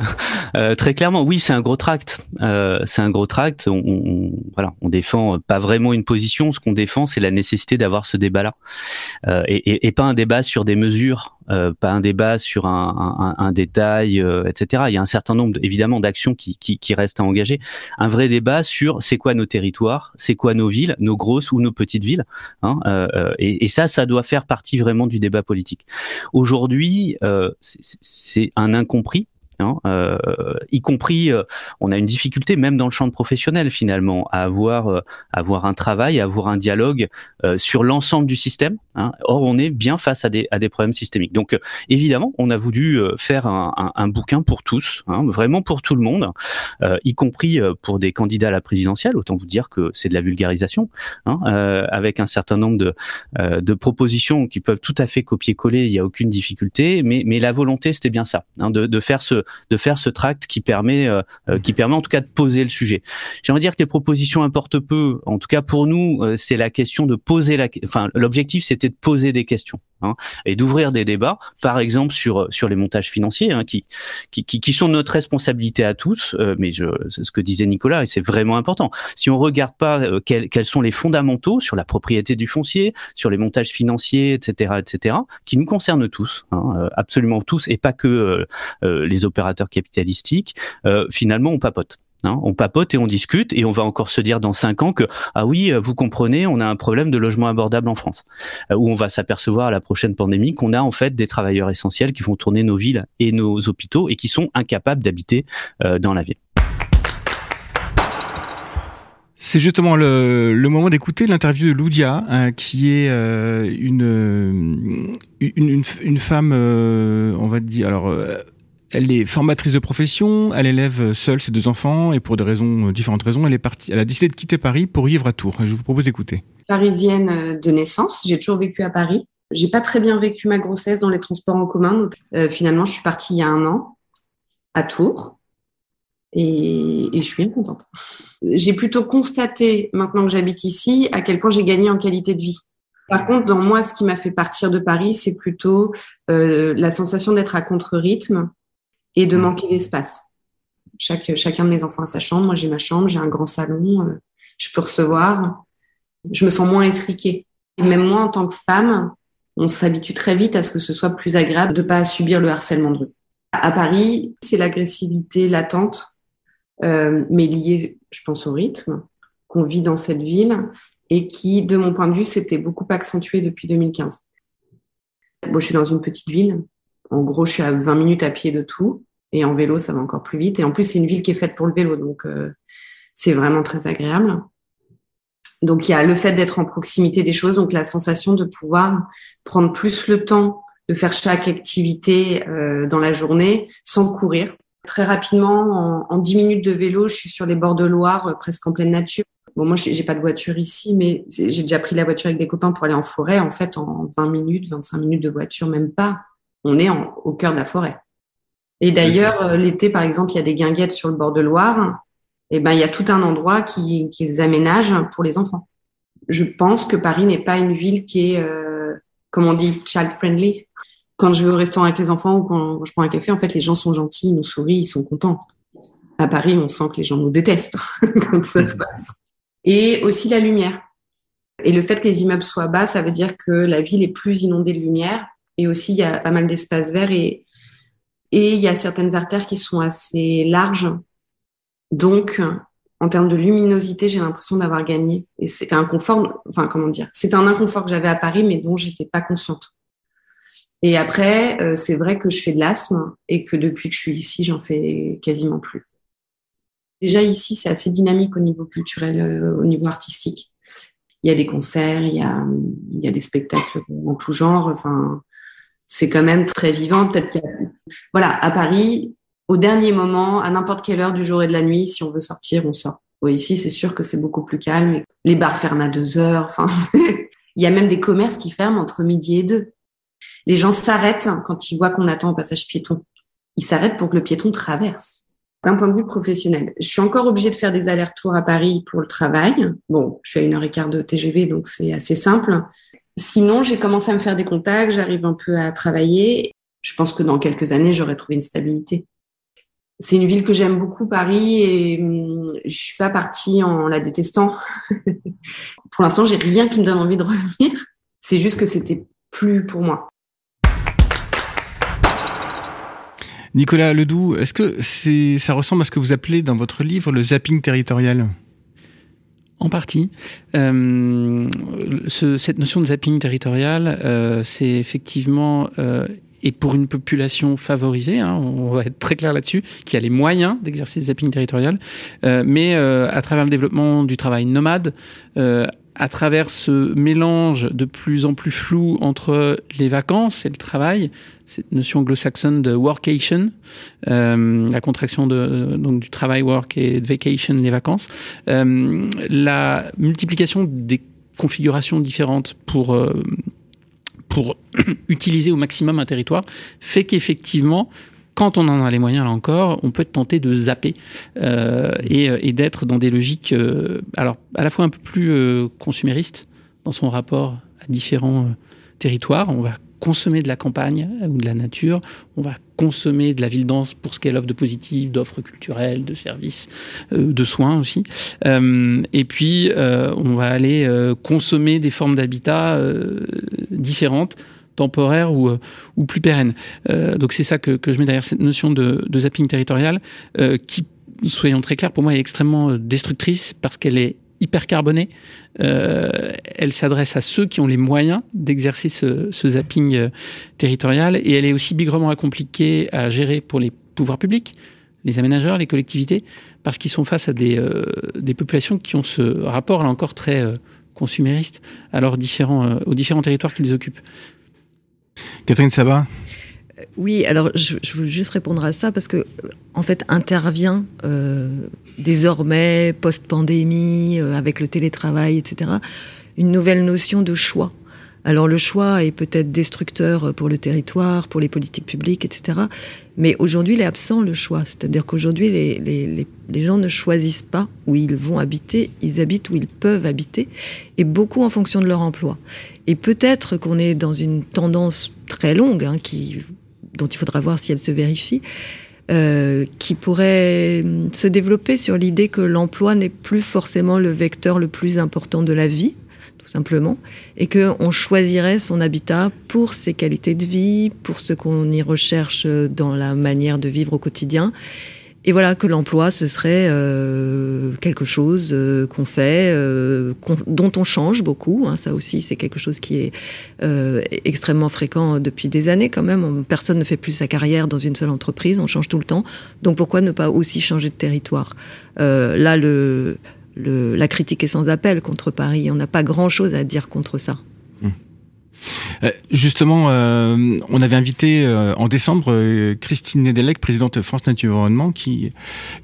Speaker 3: euh, très clairement, oui, c'est un gros tract. Euh, c'est un gros tract. On, on, voilà, on défend pas vraiment une position. Ce qu'on défend, c'est la nécessité d'avoir ce débat-là, euh, et, et, et, pas un débat sur des mesures, euh, pas un débat sur un, détail, euh, etc. Il y a un certain nombre, évidemment, d'actions qui, restent à engager. Un vrai débat sur c'est quoi nos territoires, c'est quoi nos villes, nos grosses ou nos petites villes. Hein, et, et, ça, ça doit faire partie vraiment du débat politique. Aujourd'hui, c'est un incompris Hein, euh, y compris, euh, on a une difficulté même dans le champ professionnel finalement à avoir, euh, avoir un travail, à avoir un dialogue sur l'ensemble du système. Hein. Or, on est bien face à des, à des problèmes systémiques. Donc, évidemment, on a voulu faire un, un, un bouquin pour tous, hein, vraiment pour tout le monde, y compris pour des candidats à la présidentielle. Autant vous dire que c'est de la vulgarisation, hein, avec un certain nombre de, de propositions qui peuvent tout à fait copier-coller. Il n'y a aucune difficulté, mais, mais la volonté, c'était bien ça, hein, de, de faire ce de faire ce tract qui permet euh, euh, qui permet en tout cas de poser le sujet. J'aimerais dire que les propositions importent peu. En tout cas pour nous, euh, c'est la question de poser la. Enfin, l'objectif c'était de poser des questions. Hein, et d'ouvrir des débats, par exemple sur sur les montages financiers, hein, qui, qui, qui sont notre responsabilité à tous. mais je, ce que disait Nicolas, et c'est vraiment important. Si on regarde pas quels, quels sont les fondamentaux sur la propriété du foncier, sur les montages financiers, etc., etc., qui nous concernent tous, hein, absolument tous, et pas que les opérateurs capitalistiques, euh, finalement on papote. Hein. on papote et on discute et on va encore se dire dans cinq ans que ah oui vous comprenez on a un problème de logement abordable en France euh, où on va s'apercevoir à la prochaine pandémie qu'on a en fait des travailleurs essentiels qui font tourner nos villes et nos hôpitaux et qui sont incapables d'habiter euh, dans la ville.
Speaker 2: C'est justement le, moment d'écouter l'interview de Loudia, qui est une, une, une, femme, on va dire, alors elle est formatrice de profession, elle élève seule ses deux enfants et pour des raisons, différentes raisons, elle est partie, elle a décidé de quitter Paris pour vivre à Tours. Je vous propose d'écouter.
Speaker 7: Parisienne euh, de naissance, j'ai toujours vécu à Paris. J'ai pas très bien vécu ma grossesse dans les transports en commun. Euh, finalement, je suis partie il y a un an à Tours et, je suis bien contente. J'ai plutôt constaté, maintenant que j'habite ici, à quel point j'ai gagné en qualité de vie. Par contre, dans moi, ce qui m'a fait partir de Paris, c'est plutôt euh, la sensation d'être à contre-rythme et de mm. manquer d'espace. Chaque, chacun de mes enfants a sa chambre. Moi, j'ai ma chambre, j'ai un grand salon, euh, je peux recevoir. Je me sens moins étriquée. Et même moi, en tant que femme, on s'habitue très vite à ce que ce soit plus agréable de pas subir le harcèlement de rue. À Paris, c'est l'agressivité latente, euh, mais liée, je pense, au rythme qu'on vit dans cette ville et qui, de mon point de vue, s'était beaucoup accentué depuis 2015. Bon, je suis dans une petite ville, en gros, je suis à 20 minutes à pied de tout. Et en vélo, ça va encore plus vite. Et en plus, c'est une ville qui est faite pour le vélo. Donc, euh, c'est vraiment très agréable. Donc, il y a le fait d'être en proximité des choses. Donc, la sensation de pouvoir prendre plus le temps de faire chaque activité euh, dans la journée sans courir. Très rapidement, en, en 10 minutes de vélo, je suis sur les bords de Loire, euh, presque en pleine nature. Bon, moi, j'ai pas de voiture ici, mais j'ai déjà pris la voiture avec des copains pour aller en forêt. En fait, en 20 minutes, 25 minutes de voiture, même pas on est au cœur de la forêt. Et d'ailleurs, euh, l'été, par exemple, il y a des guinguettes sur le bord de Loire. Et eh ben, il y a tout un endroit qui, qui les aménage pour les enfants. Je pense que Paris n'est pas une ville qui est, euh, comme on dit, child friendly. Quand je vais au restaurant avec les enfants ou quand je prends un café, en fait, les gens sont gentils, ils nous sourient, ils sont contents. À Paris, on sent que les gens nous détestent quand ça se passe. Et aussi la lumière. Et le fait que les immeubles soient bas, ça veut dire que la ville est plus inondée de lumière et aussi, il y a pas mal d'espaces verts et, il y a certaines artères qui sont assez larges. Donc, en termes de luminosité, j'ai l'impression d'avoir gagné. Et c'était un confort, enfin, comment dire, c'était un inconfort que j'avais à Paris, mais dont j'étais pas consciente. Et après, euh, c'est vrai que je fais de l'asthme et que depuis que je suis ici, j'en fais quasiment plus. Déjà ici, c'est assez dynamique au niveau culturel, euh, au niveau artistique. Il y a des concerts, il y a, il y a des spectacles en tout genre. Enfin, c'est quand même très vivant. Peut-être qu'il y a... Voilà, à Paris, au dernier moment, à n'importe quelle heure du jour et de la nuit, si on veut sortir, on sort. ici, c'est sûr que c'est beaucoup plus calme. Les bars ferment à deux heures. Enfin, il y a même des commerces qui ferment entre midi et deux. Les gens s'arrêtent quand ils voient qu'on attend au passage piéton. Ils s'arrêtent pour que le piéton traverse. D'un point de vue professionnel, je suis encore obligée de faire des allers-retours à Paris pour le travail. Bon, je suis à une heure et quart de TGV, donc c'est assez simple. Sinon, j'ai commencé à me faire des contacts, j'arrive un peu à travailler. Je pense que dans quelques années, j'aurai trouvé une stabilité. C'est une ville que j'aime beaucoup, Paris, et hum, je suis pas partie en la détestant. pour l'instant, j'ai rien qui me donne envie de revenir. C'est juste que c'était plus pour moi.
Speaker 2: Nicolas Ledoux, est-ce que ça ressemble à ce que vous appelez dans votre livre le zapping territorial?
Speaker 4: En partie. Euh, ce, cette notion de zapping territorial, euh, c'est effectivement euh, et pour une population favorisée, hein, on va être très clair là-dessus, qui a les moyens d'exercer ce zapping territorial, mais à travers le développement du travail nomade, à travers ce mélange de plus en plus flou entre les vacances et le travail, cette notion anglo-saxonne de workation, euh, la contraction de, donc du travail work et de vacation, les vacances, euh, la multiplication des configurations différentes pour euh, pour utiliser au maximum un territoire fait qu'effectivement quand on en a les moyens, là encore, on peut être tenté de zapper et, d'être dans des logiques, alors à la fois un peu plus consuméristes dans son rapport à différents territoires. On va consommer de la campagne ou de la nature, on va consommer de la ville dense pour ce qu'elle offre de positif, d'offres culturelles, de services, de soins aussi. et puis, on va aller consommer des formes d'habitat différentes temporaire ou, euh, plus pérenne. Euh, donc c'est ça que, je mets derrière cette notion de, zapping territorial euh, qui, soyons très clairs, pour moi est extrêmement destructrice parce qu'elle est hyper carbonée. Euh, elle s'adresse à ceux qui ont les moyens d'exercer ce, ce, zapping territorial et elle est aussi bigrement compliquée à gérer pour les pouvoirs publics, les aménageurs, les collectivités, parce qu'ils sont face à des, euh, des populations qui ont ce rapport là encore très euh, consumériste à leurs différents, aux différents territoires qu'ils occupent.
Speaker 2: Catherine Sabat
Speaker 6: euh, oui, alors je, je, veux juste répondre à ça parce que en fait intervient euh, désormais post-pandémie euh, avec le télétravail, etc. Une nouvelle notion de choix alors le choix est peut-être destructeur pour le territoire, pour les politiques publiques, etc. Mais aujourd'hui, il est absent le choix. C'est-à-dire qu'aujourd'hui, les, les, les, gens ne choisissent pas où ils vont habiter, ils habitent où ils peuvent habiter, et beaucoup en fonction de leur emploi. Et peut-être qu'on est dans une tendance très longue, hein, qui, dont il faudra voir si elle se vérifie, euh, qui pourrait se développer sur l'idée que l'emploi n'est plus forcément le vecteur le plus important de la vie, tout simplement, et qu'on choisirait son habitat pour ses qualités de vie, pour ce qu'on y recherche dans la manière de vivre au quotidien. Et voilà que l'emploi, ce serait euh, quelque chose euh, qu'on fait, euh, dont on change beaucoup. Hein, ça aussi, c'est quelque chose qui est euh, extrêmement fréquent depuis des années quand même. Personne ne fait plus sa carrière dans une seule entreprise, on change tout le temps. Donc pourquoi ne pas aussi changer de territoire? Euh, Là, le, le, la critique est sans appel contre Paris. On n'a pas grand-chose à dire contre ça.
Speaker 2: Mmh. Euh, justement, euh, on avait invité euh, en décembre Christine Nedelec, présidente de France Nature Environnement, qui,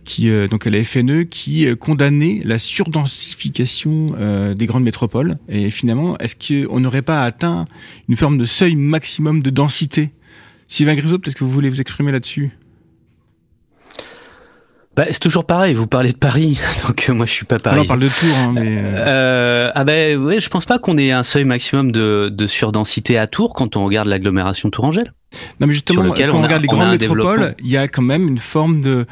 Speaker 2: qui donc à la FNE, qui condamnait la surdensification des grandes métropoles. Et finalement, est-ce qu'on n'aurait pas atteint une forme de seuil maximum de densité? Sylvain Grisot, peut-être que vous voulez vous exprimer là-dessus?
Speaker 3: Bah, c'est toujours pareil. Vous parlez de Paris, donc euh, moi je suis pas Paris.
Speaker 2: on parle de Tours, hein, mais
Speaker 3: euh, euh ah ben ouais, je pense pas qu'on ait un seuil maximum de, de surdensité à Tours quand on regarde l'agglomération tourangelle.
Speaker 2: Non, mais justement, quand on, on regarde les grandes métropoles, il y a quand même une forme de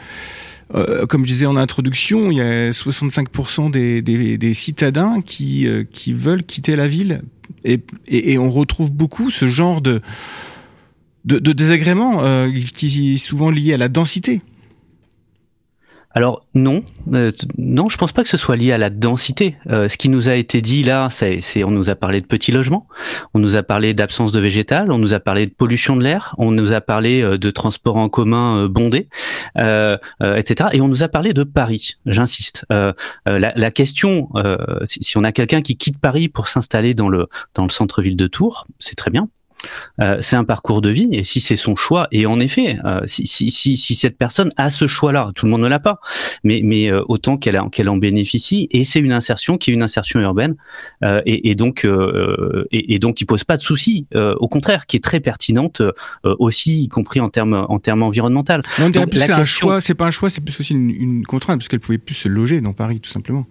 Speaker 2: euh, comme je disais en introduction, il y a 65% des, des, des, citadins qui, qui veulent quitter la ville. Et, et, et, on retrouve beaucoup ce genre de, de, de désagréments euh, qui est souvent lié à la densité.
Speaker 3: Alors non, euh, non, je pense pas que ce soit lié à la densité. Euh, ce qui nous a été dit là, c'est, on nous a parlé de petits logements, on nous a parlé d'absence de végétal, on nous a parlé de pollution de l'air, on nous a parlé euh, de transport en commun euh, bondé, euh, etc. Et on nous a parlé de Paris. J'insiste. La, la, question, si, si, on a quelqu'un qui quitte Paris pour s'installer dans le dans le centre-ville de Tours, c'est très bien. Euh, c'est un parcours de vie et si c'est son choix et en effet euh, si, si, si, si, cette personne a ce choix-là tout le monde ne l'a pas mais, mais euh, autant qu'elle qu'elle en bénéficie et c'est une insertion qui est une insertion urbaine euh, et, et, donc euh, et, et, donc qui pose pas de soucis au contraire qui est très pertinente aussi y compris en termes en termes environnementaux
Speaker 2: on dirait plus c'est question... un choix c'est pas un choix c'est plus aussi une, une contrainte parce qu'elle pouvait plus se loger dans Paris tout simplement.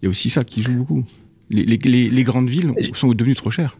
Speaker 2: Il y a aussi ça qui joue beaucoup. Les, les, les grandes villes sont devenues trop chères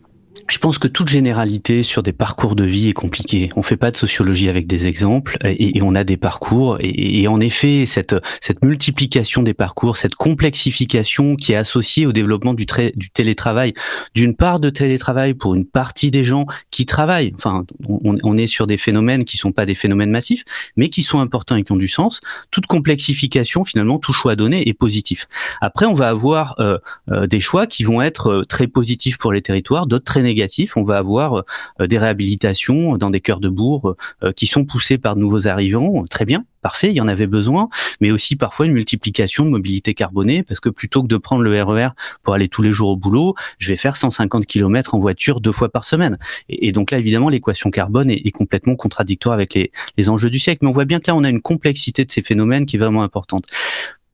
Speaker 3: je pense que toute généralité sur des parcours de vie est compliquée. On fait pas de sociologie avec des exemples et, on a des parcours et, et, en effet cette cette multiplication des parcours, cette complexification qui est associée au développement du, du télétravail, d'une part de télétravail pour une partie des gens qui travaillent. Enfin, on, on, est sur des phénomènes qui sont pas des phénomènes massifs, mais qui sont importants et qui ont du sens. Toute complexification, finalement, tout choix donné est positif. Après, on va avoir euh, euh, des choix qui vont être euh, très positifs pour les territoires, d'autres très négatif. On va avoir des réhabilitations dans des cœurs de bourg qui sont poussées par de nouveaux arrivants. Très bien, parfait, il y en avait besoin, mais aussi parfois une multiplication de mobilité carbonée, parce que plutôt que de prendre le RER e pour aller tous les jours au boulot, je vais faire 150 km en voiture deux fois par semaine. Et, donc là, évidemment, l'équation carbone est, complètement contradictoire avec les, les enjeux du siècle. Mais on voit bien que là, on a une complexité de ces phénomènes qui est vraiment importante.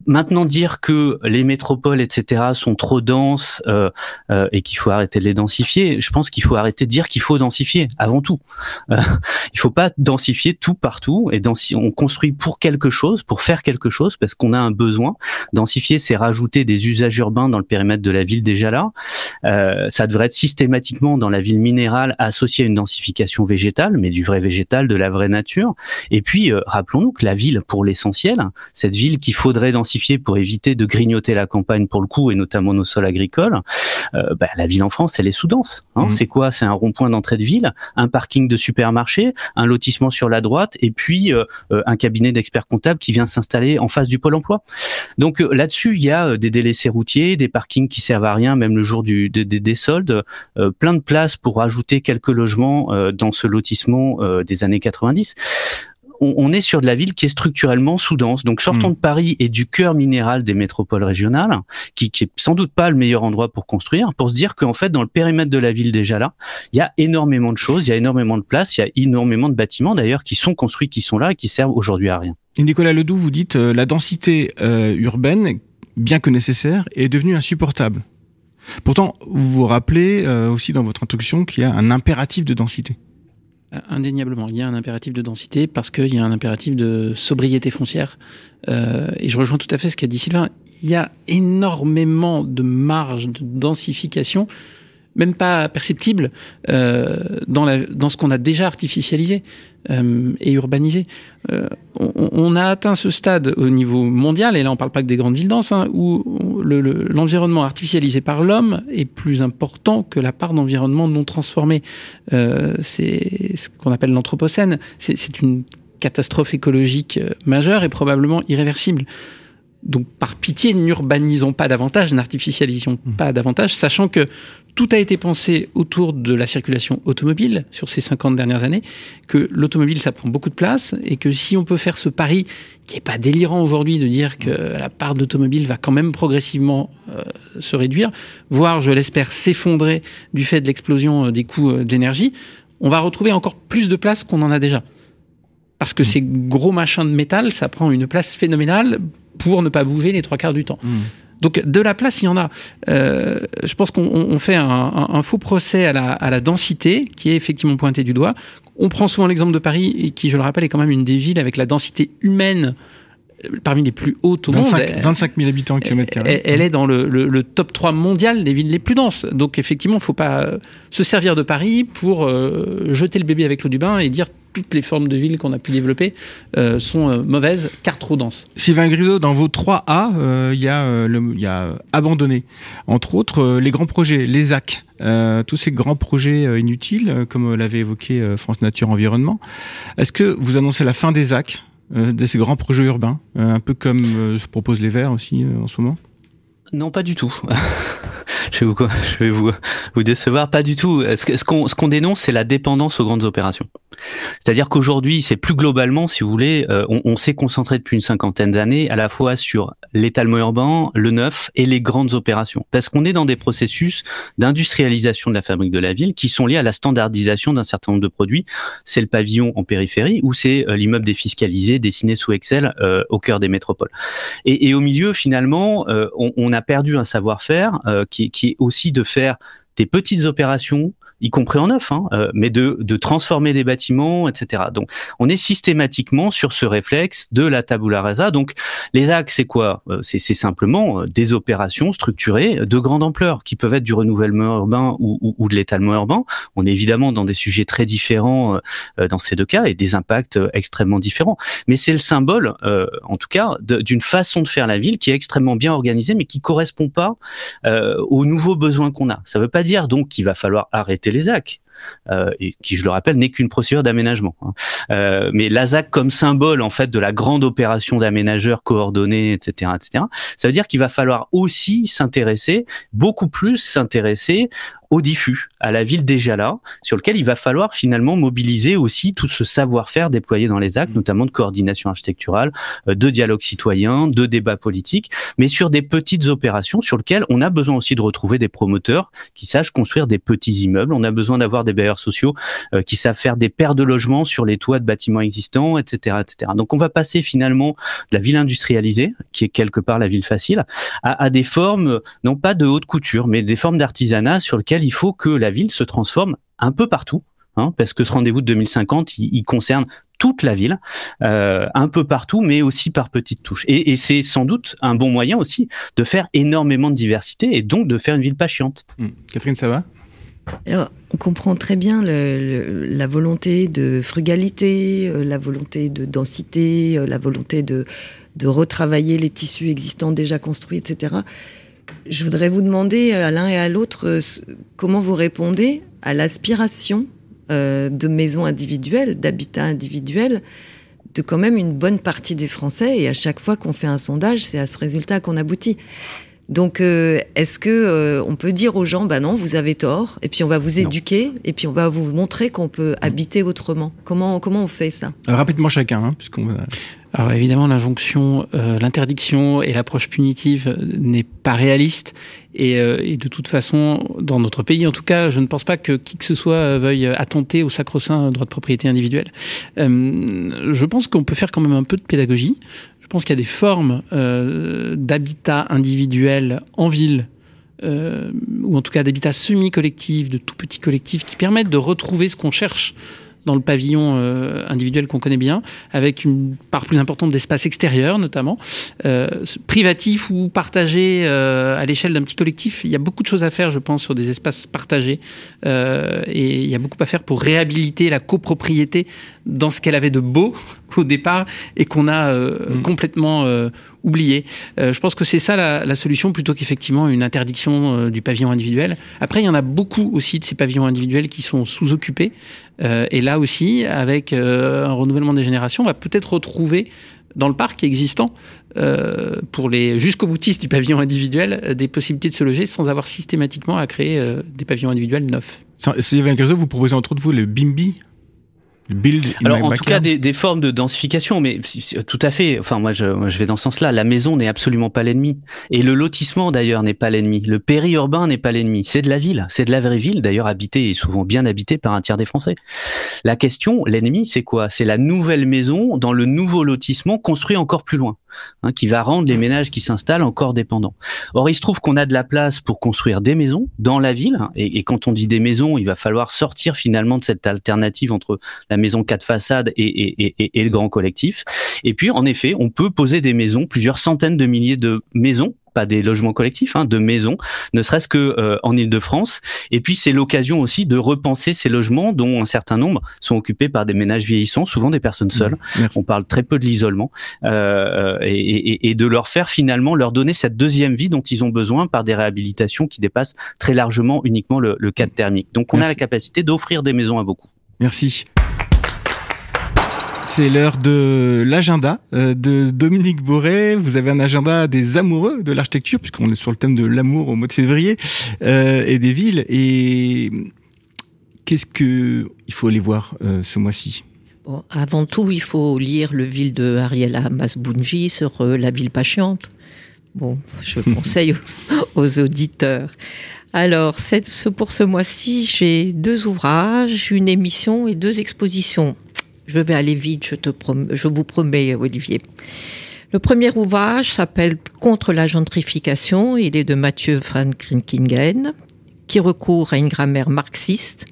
Speaker 3: Maintenant, dire que les métropoles, etc., sont trop denses euh, euh, et qu'il faut arrêter de les densifier, je pense qu'il faut arrêter de dire qu'il faut densifier avant tout. Euh, il faut pas densifier tout partout et on construit pour quelque chose, pour faire quelque chose, parce qu'on a un besoin. Densifier, c'est rajouter des usages urbains dans le périmètre de la ville déjà là. Euh, ça devrait être systématiquement dans la ville minérale associé à une densification végétale, mais du vrai végétal, de la vraie nature. Et puis, euh, rappelons-nous que la ville, pour l'essentiel, cette ville qu'il faudrait densifier pour éviter de grignoter la campagne pour le coup et notamment nos sols agricoles, euh, bah, la ville en France, elle est sous-dense. Hein. Mhm. C'est quoi? C'est un rond-point d'entrée de ville, un parking de supermarché, un lotissement sur la droite et puis euh, euh, un cabinet d'experts comptables qui vient s'installer en face du pôle emploi. Donc là-dessus, il y a des délaissés routiers, des parkings qui servent à rien, même le jour du, des soldes, plein de places pour ajouter quelques logements dans ce lotissement des années 90 on, est sur de la ville qui est structurellement sous-dense. Donc sortons hmm. de Paris et du cœur minéral des métropoles régionales, qui, qui est sans doute pas le meilleur endroit pour construire, pour se dire qu'en fait dans le périmètre de la ville déjà là, il y a énormément de choses, il y a énormément de places, il y a énormément de bâtiments d'ailleurs qui sont construits, qui sont là et qui servent aujourd'hui à rien.
Speaker 2: Et Nicolas Ledoux, vous dites euh, la densité euh, urbaine, bien que nécessaire, est devenue insupportable. Pourtant, vous vous rappelez euh, aussi dans votre introduction qu'il y a un impératif de densité.
Speaker 4: Indéniablement, il y a un impératif de densité parce qu'il y a un impératif de sobriété foncière. Euh, et je rejoins tout à fait ce qu'a dit Sylvain. Il y a énormément de marge de densification même pas perceptible euh, dans, la, dans ce qu'on a déjà artificialisé euh, et urbanisé. Euh, on, on, a atteint ce stade au niveau mondial, et là on parle pas que des grandes villes denses, hein, où l'environnement artificialisé par l'homme est plus important que la part d'environnement non transformé. Euh, c'est ce qu'on appelle l'anthropocène. C'est une catastrophe écologique euh, majeure et probablement irréversible. Donc, par pitié, n'urbanisons pas davantage, n'artificialisons mmh. pas davantage, sachant que tout a été pensé autour de la circulation automobile sur ces 50 dernières années, que l'automobile, ça prend beaucoup de place, et que si on peut faire ce pari, qui est pas délirant aujourd'hui de dire que la part d'automobile va quand même progressivement euh, se réduire, voire, je l'espère, s'effondrer du fait de l'explosion euh, des coûts euh, d'énergie, on va retrouver encore plus de place qu'on en a déjà. Parce que mmh. ces gros machins de métal, ça prend une place phénoménale pour ne pas bouger les trois quarts du temps. Mmh. Donc de la place, il y en a. Euh, je pense qu'on fait un, faux procès à la, densité, qui est effectivement pointé du doigt. On prend souvent l'exemple de Paris, qui, je le rappelle, est quand même une des villes avec la densité humaine parmi les plus hautes au
Speaker 2: 25, monde. 25 000 habitants au kilomètre
Speaker 4: carré. Elle, est dans le, top 3 mondial des villes les plus denses. Donc effectivement, il ne faut pas se servir de Paris pour jeter le bébé avec l'eau du bain et dire toutes les formes de villes qu'on a pu développer euh, sont euh, mauvaises car trop denses.
Speaker 2: Sylvain Grisot, dans vos 3 A, euh, il y, y, a abandonné. Entre autres, les grands projets, les ZAC. tous ces grands projets inutiles, comme l'avait évoqué France Nature Environnement. Est-ce que vous annoncez la fin des ZAC, de ces grands projets urbains, un peu comme se proposent les Verts aussi en ce moment?
Speaker 3: Non, pas du tout. je vais vous, je vais vous, vous décevoir, pas du tout. Ce qu'on ce qu'on dénonce, c'est la dépendance aux grandes opérations. C'est-à-dire qu'aujourd'hui, c'est plus globalement, si vous voulez, euh, on, s'est concentré depuis une cinquantaine d'années à la fois sur l'étalement urbain, le neuf et les grandes opérations. Parce qu'on est dans des processus d'industrialisation de la fabrique de la ville qui sont liés à la standardisation d'un certain nombre de produits. C'est le pavillon en périphérie ou c'est euh, l'immeuble défiscalisé dessiné sous Excel euh, au cœur des métropoles. Et, au milieu, finalement, on, on, a perdu un savoir-faire qui, qui est aussi de faire des petites opérations y compris en neuf, hein, euh, mais de, transformer des bâtiments, etc. Donc, on est systématiquement sur ce réflexe de la tabula rasa. Donc, les axes, c'est quoi? Euh, C'est simplement euh, des opérations structurées de grande ampleur, qui peuvent être du renouvellement urbain ou, de l'étalement urbain. On est évidemment dans des sujets très différents dans ces deux cas et des impacts extrêmement différents. Mais c'est le symbole, en tout cas, d'une façon de faire la ville qui est extrêmement bien organisée, mais qui correspond pas aux nouveaux besoins qu'on a. Ça veut pas dire donc qu'il va falloir arrêter les ZAC. et qui, je le rappelle, n'est qu'une procédure d'aménagement. Hein. mais la ZAC comme symbole en fait de la grande opération d'aménageurs coordonnés, etc., etc. Ça veut dire qu'il va falloir aussi s'intéresser beaucoup plus s'intéresser au diffus, à la ville déjà là, sur lequel il va falloir finalement mobiliser aussi tout ce savoir-faire déployé dans les actes, mmh. notamment de coordination architecturale, euh, de dialogue citoyen, de débat politique, mais sur des petites opérations sur lesquelles on a besoin aussi de retrouver des promoteurs qui sachent construire des petits immeubles. On a besoin d'avoir des bailleurs sociaux euh, qui savent faire des paires de logements sur les toits de bâtiments existants, etc., etc. Donc on va passer finalement de la ville industrialisée, qui est quelque part la ville facile, à, à des formes non pas de haute couture, mais des formes d'artisanat sur lesquelles il faut que la ville se transforme un peu partout, hein, parce que ce rendez-vous de 2050, il, concerne toute la ville, euh, un peu partout, mais aussi par petites touches. Et, c'est sans doute un bon moyen aussi de faire énormément de diversité et donc de faire une ville pas chiante.
Speaker 2: Hmm. Catherine, ça va?
Speaker 6: On comprend très bien la volonté de frugalité, euh, la volonté de densité, euh, la volonté de, de retravailler les tissus existants déjà construits, etc. Je voudrais vous demander à l'un et à l'autre euh, comment vous répondez à l'aspiration euh, de maisons individuelles, d'habitats individuels, de quand même une bonne partie des Français. Et à chaque fois qu'on fait un sondage, c'est à ce résultat qu'on aboutit. Donc, euh, est-ce que on peut dire aux gens, bah non, vous avez tort, et puis on va vous éduquer, et puis on va vous montrer qu'on peut habiter autrement? Comment comment on fait ça?
Speaker 2: Rapidement chacun, hein, puisqu'on va.
Speaker 4: Alors évidemment, l'injonction, euh, l'interdiction et l'approche punitive n'est pas réaliste. Et, euh, et, de toute façon, dans notre pays, en tout cas, je ne pense pas que qui que ce soit veuille attenter au sacro-saint droit de propriété individuelle. Euh, je pense qu'on peut faire quand même un peu de pédagogie. Je pense qu'il y a des formes euh, d'habitat individuel en ville euh, ou en tout cas d'habitat semi-collectif, de tout petits collectifs, qui permettent de retrouver ce qu'on cherche dans le pavillon euh, individuel qu'on connaît bien, avec une part plus importante d'espace extérieur notamment, euh, privatif ou partagé euh, à l'échelle d'un petit collectif. Il y a beaucoup de choses à faire, je pense, sur des espaces partagés, et il y a beaucoup à faire pour réhabiliter la copropriété dans ce qu'elle avait de beau au départ et qu'on a mmh. complètement oublié. je pense que c'est ça la, la, solution plutôt qu'effectivement une interdiction du pavillon individuel. Après, il y en a beaucoup aussi de ces pavillons individuels qui sont sous-occupés. Euh, et là aussi, avec euh, un renouvellement des générations, on va peut-être retrouver dans le parc existant, euh, pour les jusqu'au boutistes du pavillon individuel, des possibilités de se loger sans avoir systématiquement à créer des pavillons individuels neufs.
Speaker 2: Sylvain Caso, vous proposez entre autres vous le BIMBI?
Speaker 3: Build Alors en tout cas des, des, formes de densification, mais tout à fait. Enfin moi je, moi, je vais dans ce sens-là. La maison n'est absolument pas l'ennemi, et le lotissement d'ailleurs n'est pas l'ennemi. Le périurbain n'est pas l'ennemi. C'est de la ville, c'est de la vraie ville, d'ailleurs habitée et souvent bien habitée par un tiers des Français. La question, l'ennemi, c'est quoi? C'est la nouvelle maison dans le nouveau lotissement construit encore plus loin. Hein, qui va rendre les ménages qui s'installent encore dépendants. Or, il se trouve qu'on a de la place pour construire des maisons dans la ville, et, et, quand on dit des maisons, il va falloir sortir finalement de cette alternative entre la maison quatre façades et, et, et le grand collectif. Et puis, en effet, on peut poser des maisons, plusieurs centaines de milliers de maisons pas des logements collectifs, hein, de maisons, ne serait-ce que euh, en Ile-de-France. Et puis c'est l'occasion aussi de repenser ces logements dont un certain nombre sont occupés par des ménages vieillissants, souvent des personnes seules. Mmh, On parle très peu de l'isolement euh, et, et, et, de leur faire finalement leur donner cette deuxième vie dont ils ont besoin par des réhabilitations qui dépassent très largement uniquement le, le cadre thermique. Donc on a la capacité d'offrir des maisons à beaucoup.
Speaker 2: Merci. C'est l'heure de l'agenda euh, de Dominique Boré. Vous avez un agenda des amoureux de l'architecture, puisqu'on est sur le thème de l'amour au mois de février, euh, et des villes. Et qu'est-ce que il faut aller voir euh, ce mois-ci?
Speaker 8: Bon, Avant tout, il faut lire le ville de Ariela Masbounji sur la ville patiente. Bon, je conseille aux, aux auditeurs. Alors, ce, pour ce mois-ci, j'ai deux ouvrages, une émission et deux expositions. Je vais aller vite, je, te je vous promets, Olivier. Le premier ouvrage s'appelle Contre la gentrification. Il est de Mathieu van Krinkingen, qui recourt à une grammaire marxiste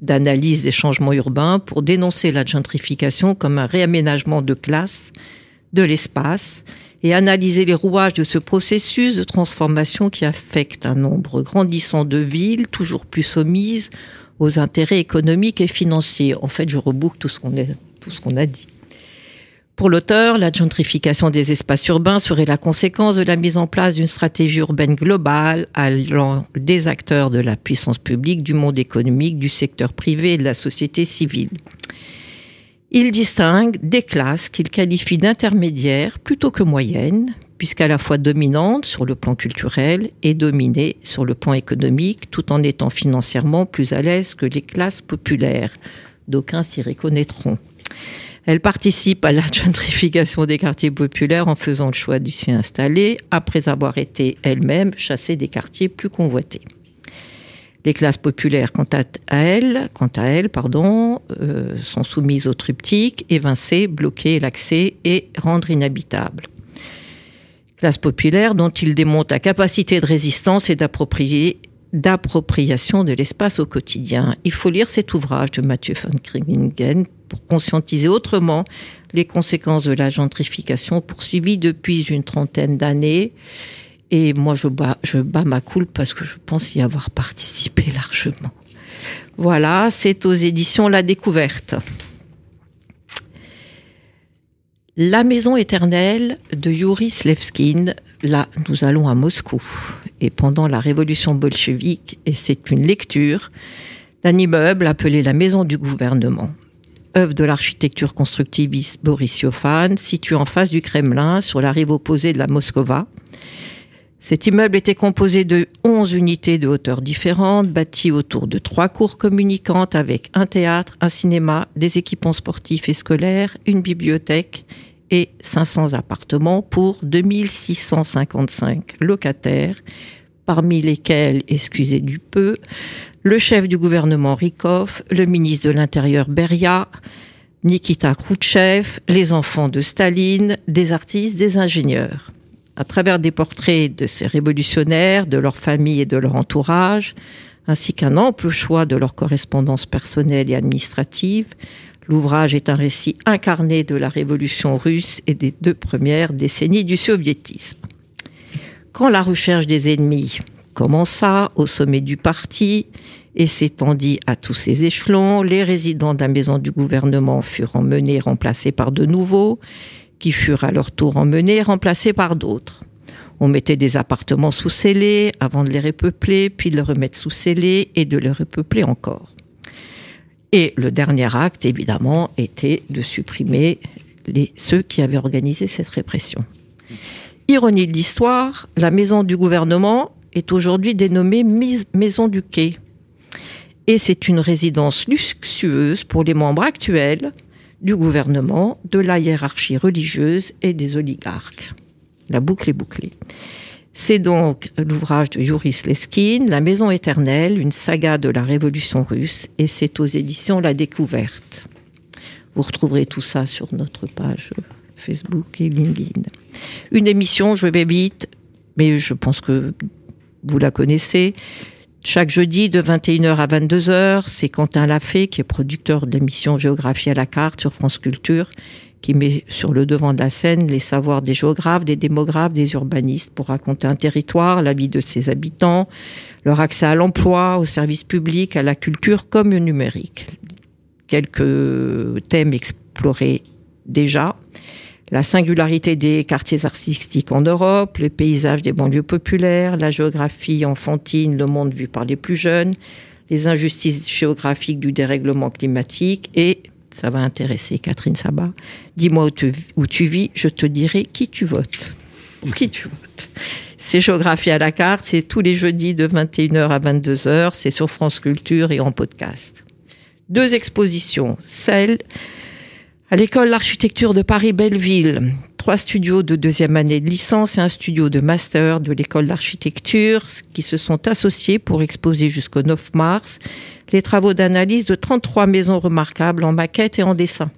Speaker 8: d'analyse des changements urbains pour dénoncer la gentrification comme un réaménagement de classe, de l'espace, et analyser les rouages de ce processus de transformation qui affecte un nombre grandissant de villes, toujours plus soumises aux intérêts économiques et financiers. En fait, je reboucle tout ce qu'on tout ce qu'on a dit. Pour l'auteur, la gentrification des espaces urbains serait la conséquence de la mise en place d'une stratégie urbaine globale allant des acteurs de la puissance publique, du monde économique, du secteur privé et de la société civile. Il distingue des classes qu'il qualifie d'intermédiaires plutôt que moyennes, puisqu'à la fois dominantes sur le plan culturel et dominées sur le plan économique, tout en étant financièrement plus à l'aise que les classes populaires. D'aucuns s'y reconnaîtront. Elle participe à la gentrification des quartiers populaires en faisant le choix de s'y installer après avoir été elle-même chassée des quartiers plus convoités. Les classes populaires, quant à elles, quant à elles pardon, euh, sont soumises au triptyque évincer, bloquer l'accès et rendre inhabitable. Classe populaire dont il démontre la capacité de résistance et d'appropriation de l'espace au quotidien. Il faut lire cet ouvrage de Mathieu van Grimingen pour conscientiser autrement les conséquences de la gentrification poursuivie depuis une trentaine d'années. Et moi, je bats, je bats ma coule parce que je pense y avoir participé largement. Voilà, c'est aux éditions La Découverte. La maison éternelle de Yuri Slevskin. Là, nous allons à Moscou. Et pendant la révolution bolchevique, et c'est une lecture d'un immeuble appelé la maison du gouvernement œuvre de l'architecture constructiviste Boris Yofan, situé en face du Kremlin, sur la rive opposée de la Moscova. Cet immeuble était composé de 11 unités de hauteur différentes, bâties autour de trois cours communicantes avec un théâtre, un cinéma, des équipements sportifs et scolaires, une bibliothèque et 500 appartements pour 2655 locataires, parmi lesquels, excusez du peu, le chef du gouvernement Rikov, le ministre de l'Intérieur Beria, Nikita Khrouchtchev, les enfants de Staline, des artistes, des ingénieurs. À travers des portraits de ces révolutionnaires, de leurs familles et de leur entourage, ainsi qu'un ample choix de leur correspondance personnelle et administrative, l'ouvrage est un récit incarné de la révolution russe et des deux premières décennies du soviétisme. Quand la recherche des ennemis commença au sommet du parti et s'étendit à tous ses échelons. Les résidents de la maison du gouvernement furent emmenés, remplacés par de nouveaux, qui furent à leur tour emmenés, remplacés par d'autres. On mettait des appartements sous scellés avant de les repeupler, puis de les remettre sous scellés et de les repeupler encore. Et le dernier acte, évidemment, était de supprimer ceux qui avaient organisé cette répression. Ironie de l'histoire, la maison du gouvernement est aujourd'hui dénommée Maison du Quai. Et c'est une résidence luxueuse pour les membres actuels du gouvernement, de la hiérarchie religieuse et des oligarques. La boucle est bouclée. C'est donc l'ouvrage de Juris Leskin, La Maison éternelle, une saga de la Révolution russe, et c'est aux éditions La Découverte. Vous retrouverez tout ça sur notre page Facebook et LinkedIn. Une émission, je vais vite, mais je pense que vous la connaissez. Chaque jeudi de 21h à 22h, c'est Quentin Lafay, qui est producteur de l'émission Géographie à la carte sur France Culture, qui met sur le devant de la scène les savoirs des géographes, des démographes, des urbanistes pour raconter un territoire, la vie de ses habitants, leur accès à l'emploi, aux services publics, à la culture comme au numérique. Quelques thèmes explorés déjà la singularité des quartiers artistiques en Europe, le paysage des banlieues populaires, la géographie enfantine, le monde vu par les plus jeunes, les injustices géographiques du dérèglement climatique et, ça va intéresser Catherine Sabat, dis-moi où, tu vis, je te dirai qui tu votes. Pour qui tu votes. C'est Géographie à la carte, c'est tous les jeudis de 21h à 22h, c'est sur France Culture et en podcast. Deux expositions, celle à l'école d'architecture de Paris-Belleville, trois studios de deuxième année de licence et un studio de master de l'école d'architecture qui se sont associés pour exposer jusqu'au 9 mars les travaux d'analyse de 33 maisons remarquables en maquette et en dessin.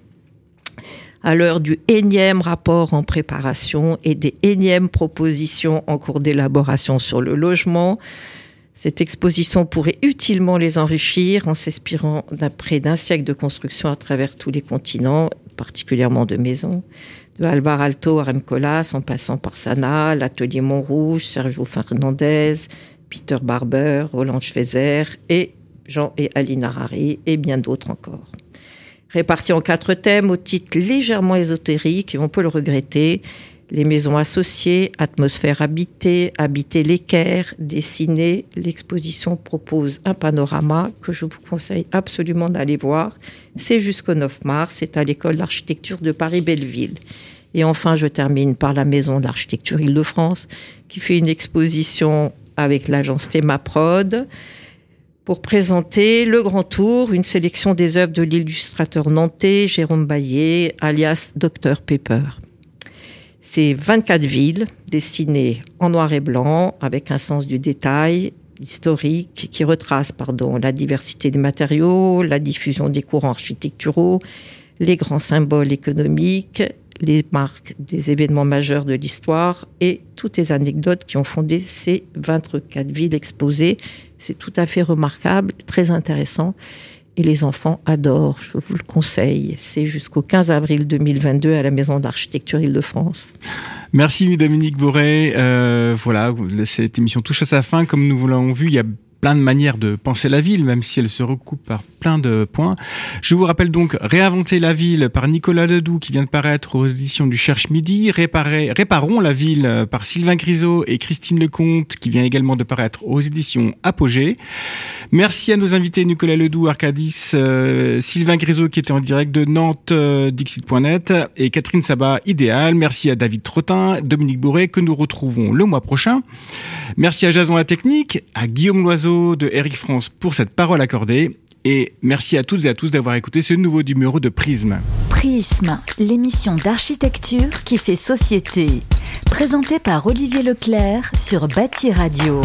Speaker 8: À l'heure du énième rapport en préparation et des énièmes propositions en cours d'élaboration sur le logement, cette exposition pourrait utilement les enrichir en s'inspirant d'après d'un siècle de construction à travers tous les continents, particulièrement de maisons, de Alvar Alto à Remcolas, en passant par Sana, l'atelier Montrouge, Sergio Fernandez, Peter Barber, Roland Schwezer et Jean et Aline Harari et bien d'autres encore. répartis en quatre thèmes au titre légèrement ésotérique, et on peut le regretter. Les maisons associées, atmosphère habitée, habiter l'équerre, dessiner. L'exposition propose un panorama que je vous conseille absolument d'aller voir. C'est jusqu'au 9 mars, c'est à l'école d'architecture de Paris-Belleville. Et enfin, je termine par la Maison d'architecture Île-de-France, qui fait une exposition avec l'agence Thémaprod pour présenter Le Grand Tour, une sélection des œuvres de l'illustrateur nantais Jérôme Baillet, alias Dr Pepper. C'est 24 villes dessinées en noir et blanc, avec un sens du détail historique qui retrace pardon, la diversité des matériaux, la diffusion des courants architecturaux, les grands symboles économiques, les marques des événements majeurs de l'histoire et toutes les anecdotes qui ont fondé ces 24 villes exposées. C'est tout à fait remarquable, très intéressant. Et les enfants adorent, je vous le conseille. C'est jusqu'au 15 avril 2022 à la Maison d'Architecture Île-de-France.
Speaker 2: Merci Dominique Bourret. Euh, voilà, cette émission touche à sa fin. Comme nous l'avons vu, il y a plein de manières de penser la ville, même si elle se recoupe par plein de points. Je vous rappelle donc Réinventer la ville par Nicolas Ledoux qui vient de paraître aux éditions du Cherche Midi, Réparer, Réparons la ville par Sylvain Grisot et Christine Lecomte qui vient également de paraître aux éditions Apogée. Merci à nos invités Nicolas Ledoux, Arcadis, euh, Sylvain Grisot qui était en direct de Nantes, euh, Dixit.net et Catherine Sabat, Idéal. Merci à David Trottin, Dominique Bourret que nous retrouvons le mois prochain. Merci à Jason La Technique, à Guillaume De Eric France pour cette parole accordée. Et merci à toutes et à tous d'avoir écouté ce nouveau numéro de Prisme.
Speaker 1: Prisme, l'émission d'architecture qui fait société. Présentée par Olivier Leclerc sur Bâti Radio.